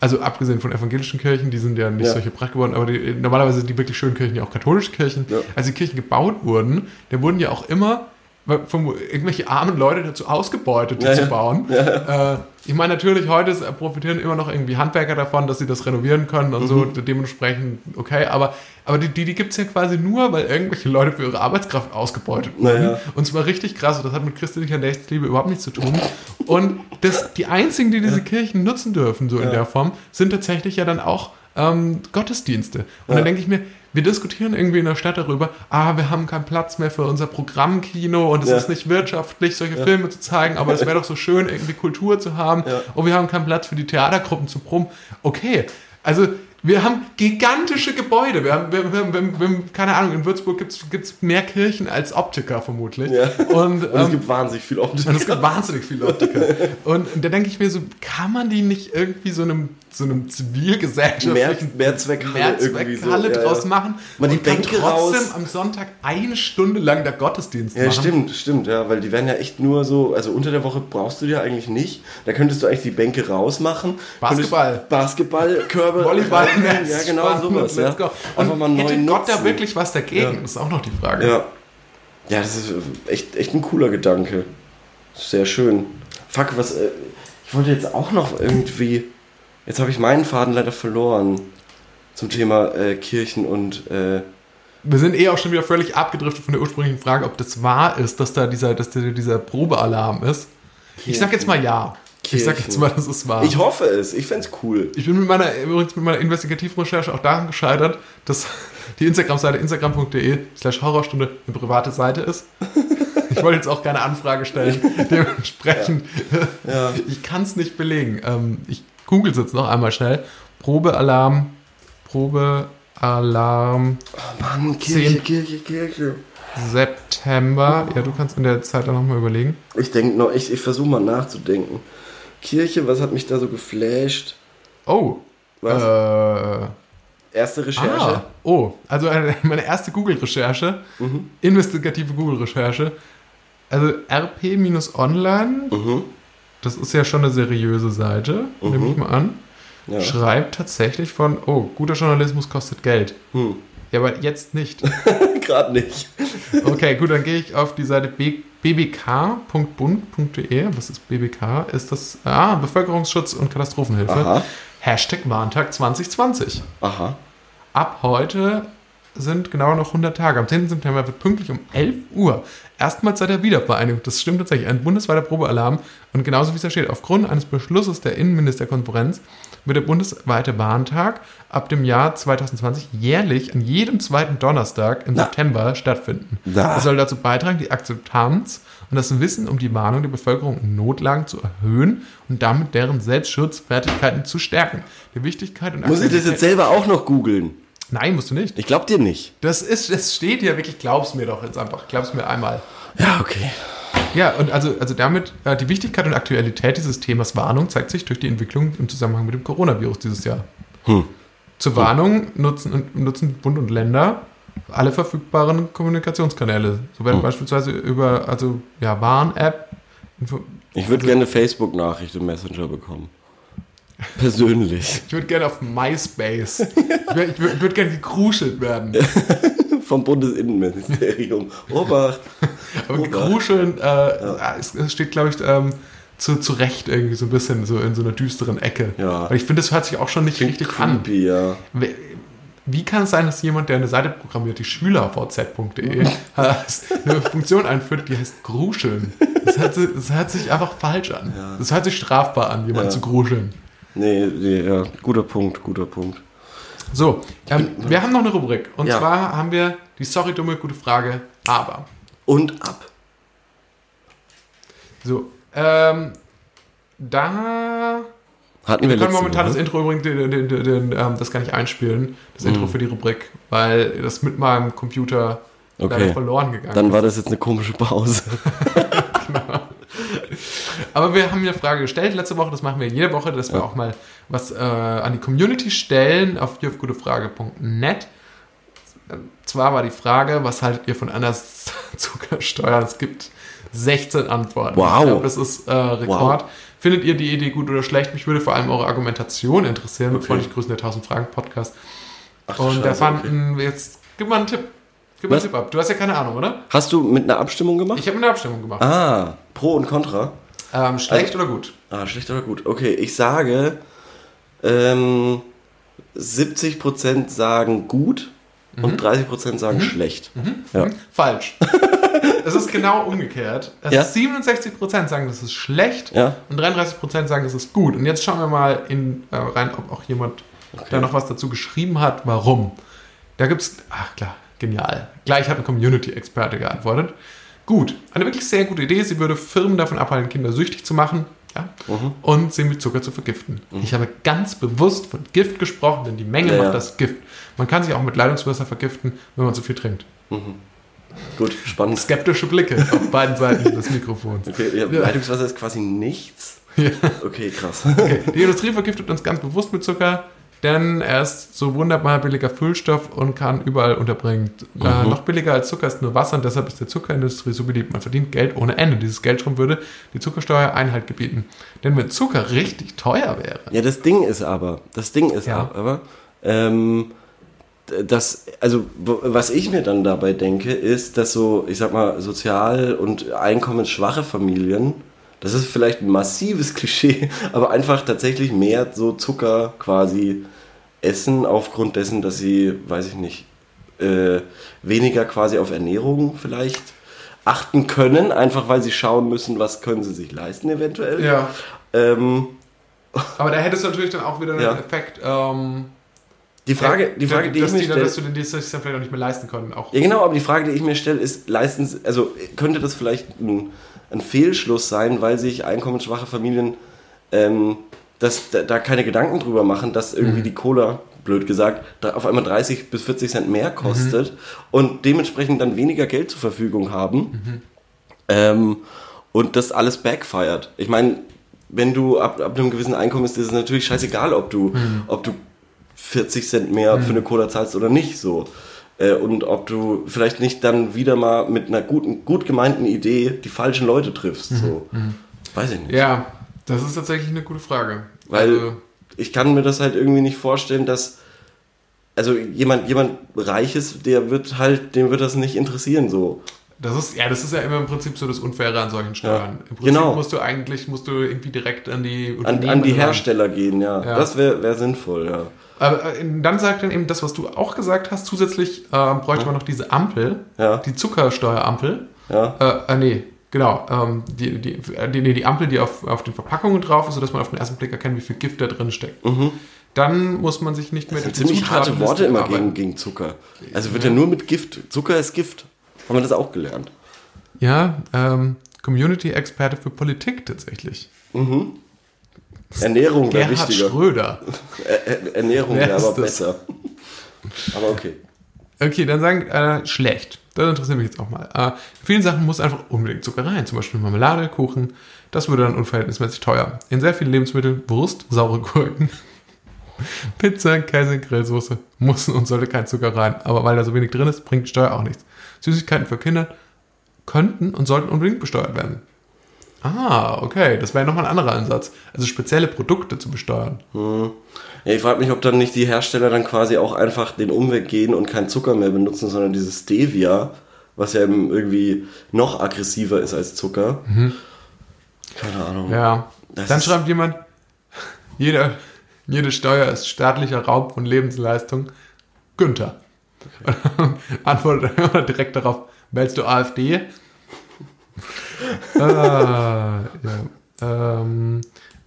also abgesehen von evangelischen Kirchen, die sind ja nicht. Ja. solche Prachtgebäude, aber die, normalerweise sind die wirklich schönen Kirchen ja auch katholische Kirchen. Ja. Als die Kirchen gebaut wurden, da wurden ja auch immer irgendwelche armen Leute dazu ausgebeutet, die Ja, zu ja. bauen. Äh, ich meine, natürlich, heute ist- profitieren immer noch irgendwie Handwerker davon, dass sie das renovieren können und so, Mhm. dementsprechend, okay, aber, aber die, die, die gibt es ja quasi nur, weil irgendwelche Leute für ihre Arbeitskraft ausgebeutet wurden. Naja. Und zwar richtig krass, und das hat mit christlicher Nächstenliebe überhaupt nichts zu tun. Und das, die einzigen, die diese Kirchen nutzen dürfen, so in Ja. der Form, sind tatsächlich ja dann auch ähm, Gottesdienste. Und Ja. dann denke ich mir, wir diskutieren irgendwie in der Stadt darüber, ah, wir haben keinen Platz mehr für unser Programmkino und es Ja. ist nicht wirtschaftlich, solche Filme zu zeigen, aber es wäre doch so schön, irgendwie Kultur zu haben. Ja. Und wir haben keinen Platz für die Theatergruppen zu proben. Okay, also wir haben gigantische Gebäude. Wir haben, wir, wir, wir, keine Ahnung, in Würzburg gibt es mehr Kirchen als Optiker vermutlich. Ja. Und, Und es ähm, gibt wahnsinnig viel Optik. und es gibt wahnsinnig viele Optiker. Und da denke ich mir so, kann man die nicht irgendwie so einem, so einem Mehr, zivilgesellschaftlichen Mehrzweckhalle irgendwie so. Mehrzweckhalle Ja, draus ja. machen die und kann Bänke trotzdem raus. am Sonntag eine Stunde lang der Gottesdienst Ja, machen. stimmt, stimmt, ja, weil die werden ja echt nur so, also unter der Woche brauchst du die ja eigentlich nicht. Da könntest du eigentlich die Bänke rausmachen. Basketball. Basketball, Körbe. Volleyball, Netz, Ja, genau, Spannen, sowas, ja. Einfach Und mal einen hätte neuen Gott da Nutzen. wirklich was dagegen? Ja. Das ist auch noch die Frage. Ja. Ja, das ist echt, echt ein cooler Gedanke. Sehr schön. Fuck, was, äh, ich wollte jetzt auch noch irgendwie, jetzt habe ich meinen Faden leider verloren zum Thema äh, Kirchen und, äh, Wir sind eh auch schon wieder völlig abgedriftet von der ursprünglichen Frage, ob das wahr ist, dass da dieser, dass da dieser Probealarm ist. Ich sag jetzt mal ja. Ich sag jetzt Kirchen. mal, das ist wahr. ich hoffe es, ich fänd's cool. Ich bin mit meiner, übrigens mit meiner Investigativrecherche auch daran gescheitert, dass die Instagram-Seite instagram.de slash Horrorstunde eine private Seite ist. Ich wollte jetzt auch keine Anfrage stellen. Dementsprechend, Ja. ich kann es nicht belegen. Ähm, ich google es jetzt noch einmal schnell. Probealarm, Probealarm Mann, Kirche, Kirche, Kirche. September. Ja, du kannst in der Zeit dann nochmal überlegen. Ich denke noch, ich, ich versuche mal nachzudenken. Kirche, was hat mich da so geflasht? Oh. Was? Äh, Erste Recherche. Ah, oh, also eine, meine erste Google-Recherche, Mhm. investigative Google-Recherche. Also RP-Online, Mhm. Das ist ja schon eine seriöse Seite, nehme ich mal an, Ja. schreibt tatsächlich von, oh, guter Journalismus kostet Geld. Hm. Ja, aber jetzt nicht. Gerade nicht. Okay, gut, dann gehe ich auf die Seite bbk.bund.de. Was ist BBK? Ist das, ah, Bevölkerungsschutz und Katastrophenhilfe. Aha. Hashtag Warntag 2020. Aha. Ab heute sind genau noch 100 Tage. Am 10. September wird pünktlich um 11 Uhr erstmals seit der Wiedervereinigung, das stimmt tatsächlich, ein bundesweiter Probealarm und genauso wie es da steht, aufgrund eines Beschlusses der Innenministerkonferenz wird der bundesweite Warntag ab dem Jahr 2020 jährlich an jedem zweiten Donnerstag im Na. September stattfinden. Na. Das soll dazu beitragen, die Akzeptanz und das Wissen um die Warnung der Bevölkerung in Notlagen zu erhöhen und damit deren Selbstschutzfertigkeiten zu stärken. Die Wichtigkeit und Muss ich das jetzt selber auch noch googeln? Nein, musst du nicht. Ich glaub dir nicht. Das ist, es steht ja wirklich, glaub's mir doch jetzt einfach, glaub's mir einmal. Ja, okay. Ja, und also, also damit, äh, die Wichtigkeit und Aktualität dieses Themas Warnung zeigt sich durch die Entwicklung im Zusammenhang mit dem Coronavirus dieses Jahr. Hm. Zur Warnung nutzen, nutzen Bund und Länder alle verfügbaren Kommunikationskanäle. So werden beispielsweise über, also, ja, Warn-App, Ich würde Also- gerne eine Facebook-Nachricht im Messenger bekommen. Persönlich. ich würde gerne auf MySpace, ich würde würd, gerne gekruschelt werden. Vom Bundesinnenministerium. Obacht. Aber Obacht. gekruscheln, äh, es, es steht, glaube ich, ähm, zu, zu Recht irgendwie so ein bisschen so in so einer düsteren Ecke. Ja. Weil ich finde, das hört sich auch schon nicht richtig an. Creepy, ja. Wie- kann es sein, dass jemand, der eine Seite programmiert, die schülervz.de, eine Funktion einführt, die heißt Gruscheln? Das hört, sich- das hört sich einfach falsch an. Ja. Das hört sich strafbar an, jemanden Ja. zu gruscheln. Nee, nee, ja. Guter Punkt, guter Punkt. So, ähm, wir haben noch eine Rubrik. Und Ja. zwar haben wir die Sorry, dumme, gute Frage, aber. Und ab. So, ähm, da Hatten Wir wir, können momentan das Woche. Intro übrigens den, den, den, den, ähm, das gar nicht einspielen, das Intro Mhm. für die Rubrik, weil das mit meinem Computer leider Okay. verloren gegangen Dann ist. war das jetzt eine komische Pause. Aber wir haben eine Frage gestellt letzte Woche, das machen wir jede Woche, dass wir auch mal was äh, an die Community stellen auf jufgutefrage.net. Zwar war die Frage, was haltet ihr von einer Zuckersteuer? Es gibt 16 Antworten. Wow. Ich glaube, das ist äh, Rekord. Findet ihr die Idee gut oder schlecht? Mich würde vor allem eure Argumentation interessieren. Mit Okay. freundlich grüßen der 1000 Fragen Podcast. Ach, Und da Scheiße, fanden wir jetzt, gib mal einen Tipp. Gib mal einen? Tipp ab. Du hast ja keine Ahnung, oder? Hast du mit einer Abstimmung gemacht? Ich habe eine Abstimmung gemacht. ah, Pro und Contra. Ähm, schlecht Also- oder gut? Ah, schlecht oder gut? Okay, ich sage, ähm, 70% sagen gut Mhm. und 30% sagen schlecht. Ja. Falsch. es ist genau umgekehrt. Es Ja? ist 67% sagen, das ist schlecht Ja? und 33% sagen, das ist gut. Und jetzt schauen wir mal in, äh, rein, ob auch jemand da noch was dazu geschrieben hat, warum. Da gibt es, ach klar, genial. Gleich hat ein Community-Experte geantwortet. Gut, eine wirklich sehr gute Idee. Sie würde Firmen davon abhalten, Kinder süchtig zu machen ja, Mhm. und sie mit Zucker zu vergiften. Ich habe ganz bewusst von Gift gesprochen, denn die Menge Ja, macht das Gift. Man kann sich auch mit Leitungswasser vergiften, wenn man zu viel trinkt. Gut, spannend. Skeptische Blicke auf beiden Seiten des Mikrofons. Okay, Ja. Leitungswasser ist quasi nichts. Ja. Okay, krass. Okay. Die Industrie vergiftet uns ganz bewusst mit Zucker, denn er ist so wunderbar billiger Füllstoff und kann überall unterbringen. Äh, Mhm. noch billiger als Zucker ist nur Wasser und deshalb ist der Zuckerindustrie so beliebt. Man verdient Geld ohne Ende. Dieses Geldstrom würde die Zuckersteuer Einhalt gebieten. Denn wenn Zucker richtig teuer wäre, Ja, das Ding ist aber, das Ding ist Ja. aber, ähm, das, also was ich mir dann dabei denke, ist, dass so, ich sag mal, sozial und einkommensschwache Familien, das ist vielleicht ein massives Klischee, aber einfach tatsächlich mehr so Zucker quasi essen aufgrund dessen, dass sie, weiß ich nicht, äh, weniger quasi auf Ernährung vielleicht achten können, einfach weil sie schauen müssen, was können sie sich leisten eventuell. ja. Ähm, Aber da hättest du natürlich dann auch wieder Ja. den Effekt, ähm, die Frage, die Frage, die ich dass, mir die, dann- stelle, dass du den die sich dann vielleicht auch nicht mehr leisten können. Auch Ja, genau, aber die Frage, die ich mir stelle, ist, leisten, Sie- also könnte das vielleicht ein, ein Fehlschluss sein, weil sich einkommensschwache Familien ähm, das, da, da keine Gedanken drüber machen, dass irgendwie die Cola, blöd gesagt, da auf einmal 30 bis 40 Cent mehr kostet und dementsprechend dann weniger Geld zur Verfügung haben ähm, und das alles backfired. Ich meine, wenn du ab, ab einem gewissen Einkommen ist, ist es natürlich scheißegal, ob du, ob du 40 Cent mehr für eine Cola zahlst oder nicht so. Äh, und ob du vielleicht nicht dann wieder mal mit einer guten, gut gemeinten Idee die falschen Leute triffst. So. Weiß ich nicht. ja, das ist tatsächlich eine gute Frage. Weil Also, ich kann mir das halt irgendwie nicht vorstellen, dass also jemand, jemand Reiches, der wird halt, dem wird das nicht interessieren so. Das ist, ja, das ist ja immer im Prinzip so das Unfaire an solchen Steuern. Im Prinzip genau. musst du eigentlich, musst du irgendwie direkt an die An, an die ran. Hersteller gehen, ja. Ja. Das wäre wär sinnvoll, ja. Aber äh, dann sagt dann eben das, was du auch gesagt hast, zusätzlich äh, bräuchte man noch diese Ampel, Ja. die Zuckersteuerampel. Ja. Äh, äh, nee, genau. Ähm, die, die, die, nee, die Ampel, die auf, auf den Verpackungen drauf ist, sodass man auf den ersten Blick erkennt, wie viel Gift da drin steckt. Dann muss man sich nicht mehr Das sind ziemlich harte Worte immer gegen, gegen Zucker. Also wird ja nur mit Gift. Zucker ist Gift. Haben wir das auch gelernt. Ja, ähm, Community-Experte für Politik tatsächlich. Ernährung wäre wichtiger. Schröder. Ernährung wäre aber besser. Aber okay. Okay, dann sagen äh, schlecht. Das interessiert mich jetzt auch mal. Äh, in vielen Sachen muss einfach unbedingt Zucker rein. Zum Beispiel Marmelade, Kuchen. Das würde dann unverhältnismäßig teuer. In sehr vielen Lebensmitteln, Wurst, saure Gurken, Pizza, Käse, Grillsoße muss und sollte kein Zucker rein. Aber weil da so wenig drin ist, bringt Steuer auch nichts. Süßigkeiten für Kinder könnten und sollten unbedingt besteuert werden. Ah, okay. Das wäre nochmal ein anderer Ansatz. Also spezielle Produkte zu besteuern. Ja, ich frage mich, ob dann nicht die Hersteller dann quasi auch einfach den Umweg gehen und keinen Zucker mehr benutzen, sondern dieses Stevia, was ja eben irgendwie noch aggressiver ist als Zucker. Keine Ahnung. Ja. Das Dann schreibt jemand, jeder, jede Steuer ist staatlicher Raub von Lebensleistung. Günther. Antwortet direkt darauf, wählst du AfD? ah, ja. ähm,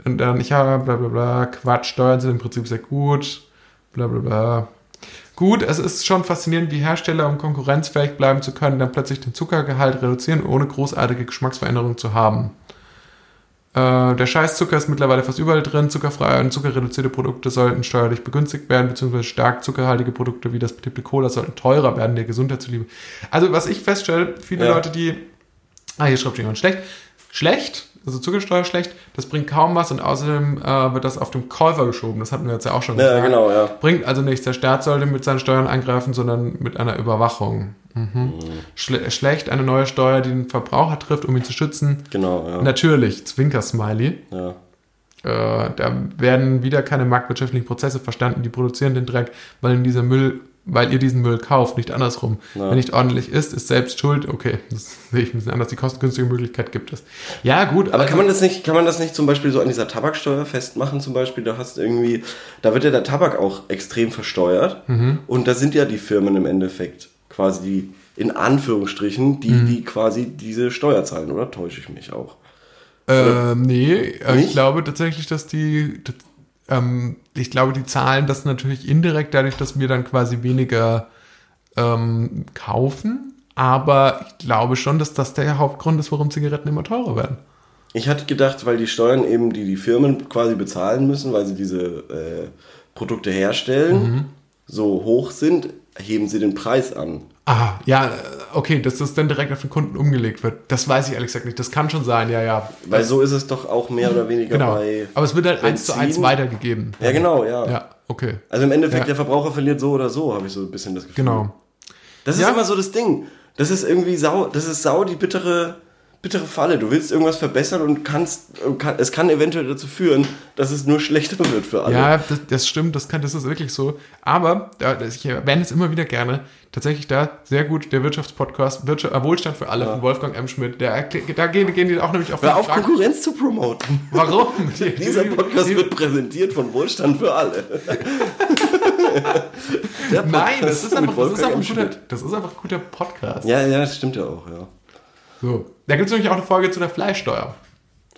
und dann, ich habe bla bla bla, Quatsch, Steuern sind im Prinzip sehr gut, bla bla bla. Gut, es ist schon faszinierend, wie Hersteller, um konkurrenzfähig bleiben zu können, dann plötzlich den Zuckergehalt reduzieren, ohne großartige Geschmacksveränderungen zu haben. Äh, der Scheißzucker ist mittlerweile fast überall drin. Zuckerfreie und zuckerreduzierte Produkte sollten steuerlich begünstigt werden, beziehungsweise stark zuckerhaltige Produkte wie das beliebte Cola sollten teurer werden, der Gesundheit zuliebe. Also, was ich feststelle, viele Ja. Leute, die. Ah, hier schreibt jemand schlecht. Schlecht, also Zuckersteuer schlecht, das bringt kaum was und außerdem äh, wird das auf den Käufer geschoben. Das hatten wir jetzt ja auch schon Ja, gesagt. genau, ja. Bringt also nichts. Der Staat sollte mit seinen Steuern eingreifen, sondern mit einer Überwachung. Mhm. Schle schlecht, eine neue Steuer, die den Verbraucher trifft, um ihn zu schützen. Genau, ja. Natürlich, Zwinker-Smiley. ja. Äh, da werden wieder keine marktwirtschaftlichen Prozesse verstanden, die produzieren den Dreck, weil in dieser Müll, weil ihr diesen Müll kauft, nicht andersrum. Ja. Wer nicht ordentlich ist, ist selbst schuld. Okay, das sehe ich ein bisschen anders. Die kostengünstige Möglichkeit gibt es. Ja, gut. Aber kann man das nicht, kann man das nicht zum Beispiel so an dieser Tabaksteuer festmachen? Zum Beispiel, da hast irgendwie, da wird ja der Tabak auch extrem versteuert. Mhm. Und da sind ja die Firmen im Endeffekt quasi die, in Anführungsstrichen, die, Mhm. die quasi diese Steuer zahlen, oder täusche ich mich auch? Ähm, nee, äh, ich Nicht? glaube tatsächlich, dass die, ähm, ich glaube, die zahlen das natürlich indirekt dadurch, dass wir dann quasi weniger ähm, kaufen. Aber ich glaube schon, dass das der Hauptgrund ist, warum Zigaretten immer teurer werden. Ich hatte gedacht, weil die Steuern eben, die die Firmen quasi bezahlen müssen, weil sie diese äh, Produkte herstellen, Mhm. so hoch sind, heben sie den Preis an. Ah, ja, okay, dass das dann direkt auf den Kunden umgelegt wird. Das weiß ich ehrlich gesagt nicht. Das kann schon sein, ja, ja. Weil so ist es doch auch mehr oder weniger Genau. bei. Aber es wird halt eins zu eins weitergegeben. Ja, genau, ja. Ja, okay. Also im Endeffekt, Ja. der Verbraucher verliert so oder so, habe ich so ein bisschen das Gefühl. Genau. Das ist Ja. immer so das Ding. Das ist irgendwie sau, das ist sau die bittere, bittere Falle. Du willst irgendwas verbessern und kannst, kann, es kann eventuell dazu führen, dass es nur schlechter wird für alle. Ja, das, das stimmt, das, kann, das ist wirklich so. Aber, ich erwähne es immer wieder gerne, tatsächlich da sehr gut der Wirtschaftspodcast Wirtschaft, äh, Wohlstand für alle von Wolfgang M. Schmidt. Der, da gehen, gehen die auch nämlich auf Hör auf, Konkurrenz zu promoten. Warum? Dieser Podcast wird präsentiert von Wohlstand für alle. Nein, das ist, einfach, das, ist einfach guter, das ist einfach ein guter Podcast. Ja, ja, das stimmt ja auch, ja. So. Da gibt es nämlich auch eine Folge zu der Fleischsteuer.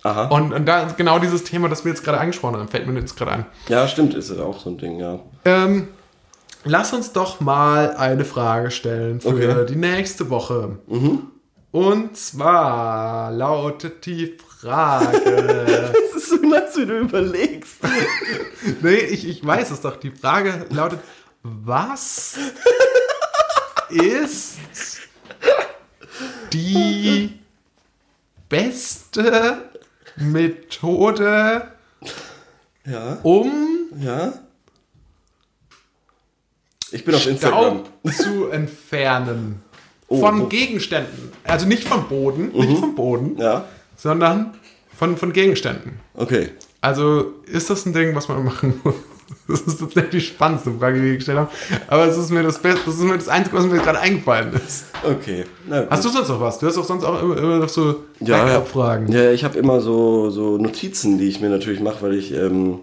Aha. Und, und da ist genau dieses Thema, das wir jetzt gerade angesprochen haben, fällt mir jetzt gerade ein. Ja, stimmt, ist auch so ein Ding, ja. Ähm, lass uns doch mal eine Frage stellen für Okay. Mhm. die nächste Woche. Und zwar lautet die Frage. Das ist so nice, wie du überlegst. nee, ich, ich weiß es doch. Die Frage lautet: Was ist die beste Methode, Ja, um ja. Ich bin auf Instagram. Staub zu entfernen? Oh, von oh. Gegenständen. Also nicht vom Boden, nicht vom Boden, Ja, sondern von, von Gegenständen. okay. Also ist das ein Ding, was man machen muss? Das ist tatsächlich die spannendste Frage, die ich gestellt habe. Aber es ist mir das Beste, das ist mir das Einzige, was mir gerade eingefallen ist. Okay. Hast du sonst noch was? Du hast auch sonst auch immer, immer noch so ja, Backup-Fragen. Ja, ich habe immer so, so Notizen, die ich mir natürlich mache, weil ich ähm,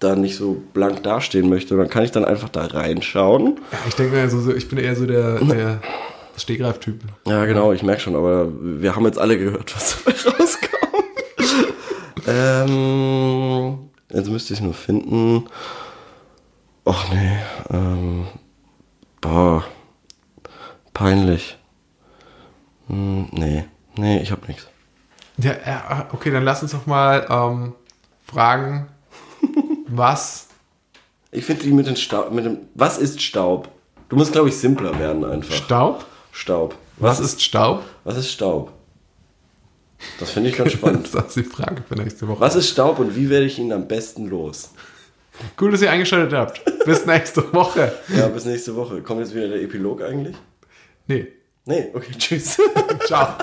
da nicht so blank dastehen möchte. Und dann kann ich dann einfach da reinschauen. Ja, ich denke mir, also, so, ich bin eher so der, der Stehgreif-Typ. Ja, genau, ich merke schon, aber wir haben jetzt alle gehört, was dabei rauskommt. ähm, jetzt müsste ich nur finden. Och nee, ähm, boah, peinlich. Hm, nee, nee, ich hab nichts. Ja, ja, okay, dann lass uns doch mal ähm, fragen, was Ich finde die mit, den Staub, mit dem, was ist Staub? Du musst, glaube ich, simpler werden einfach. Staub? Staub. Was ist Staub? Was ist Staub? Das finde ich ganz spannend. Das ist die Frage für nächste Woche. Was ist Staub und wie werde ich ihn am besten los? Cool, dass ihr eingeschaltet habt. Bis nächste Woche. Ja, bis nächste Woche. Kommt jetzt wieder der Epilog eigentlich? Nee. Nee, okay, tschüss. Ciao.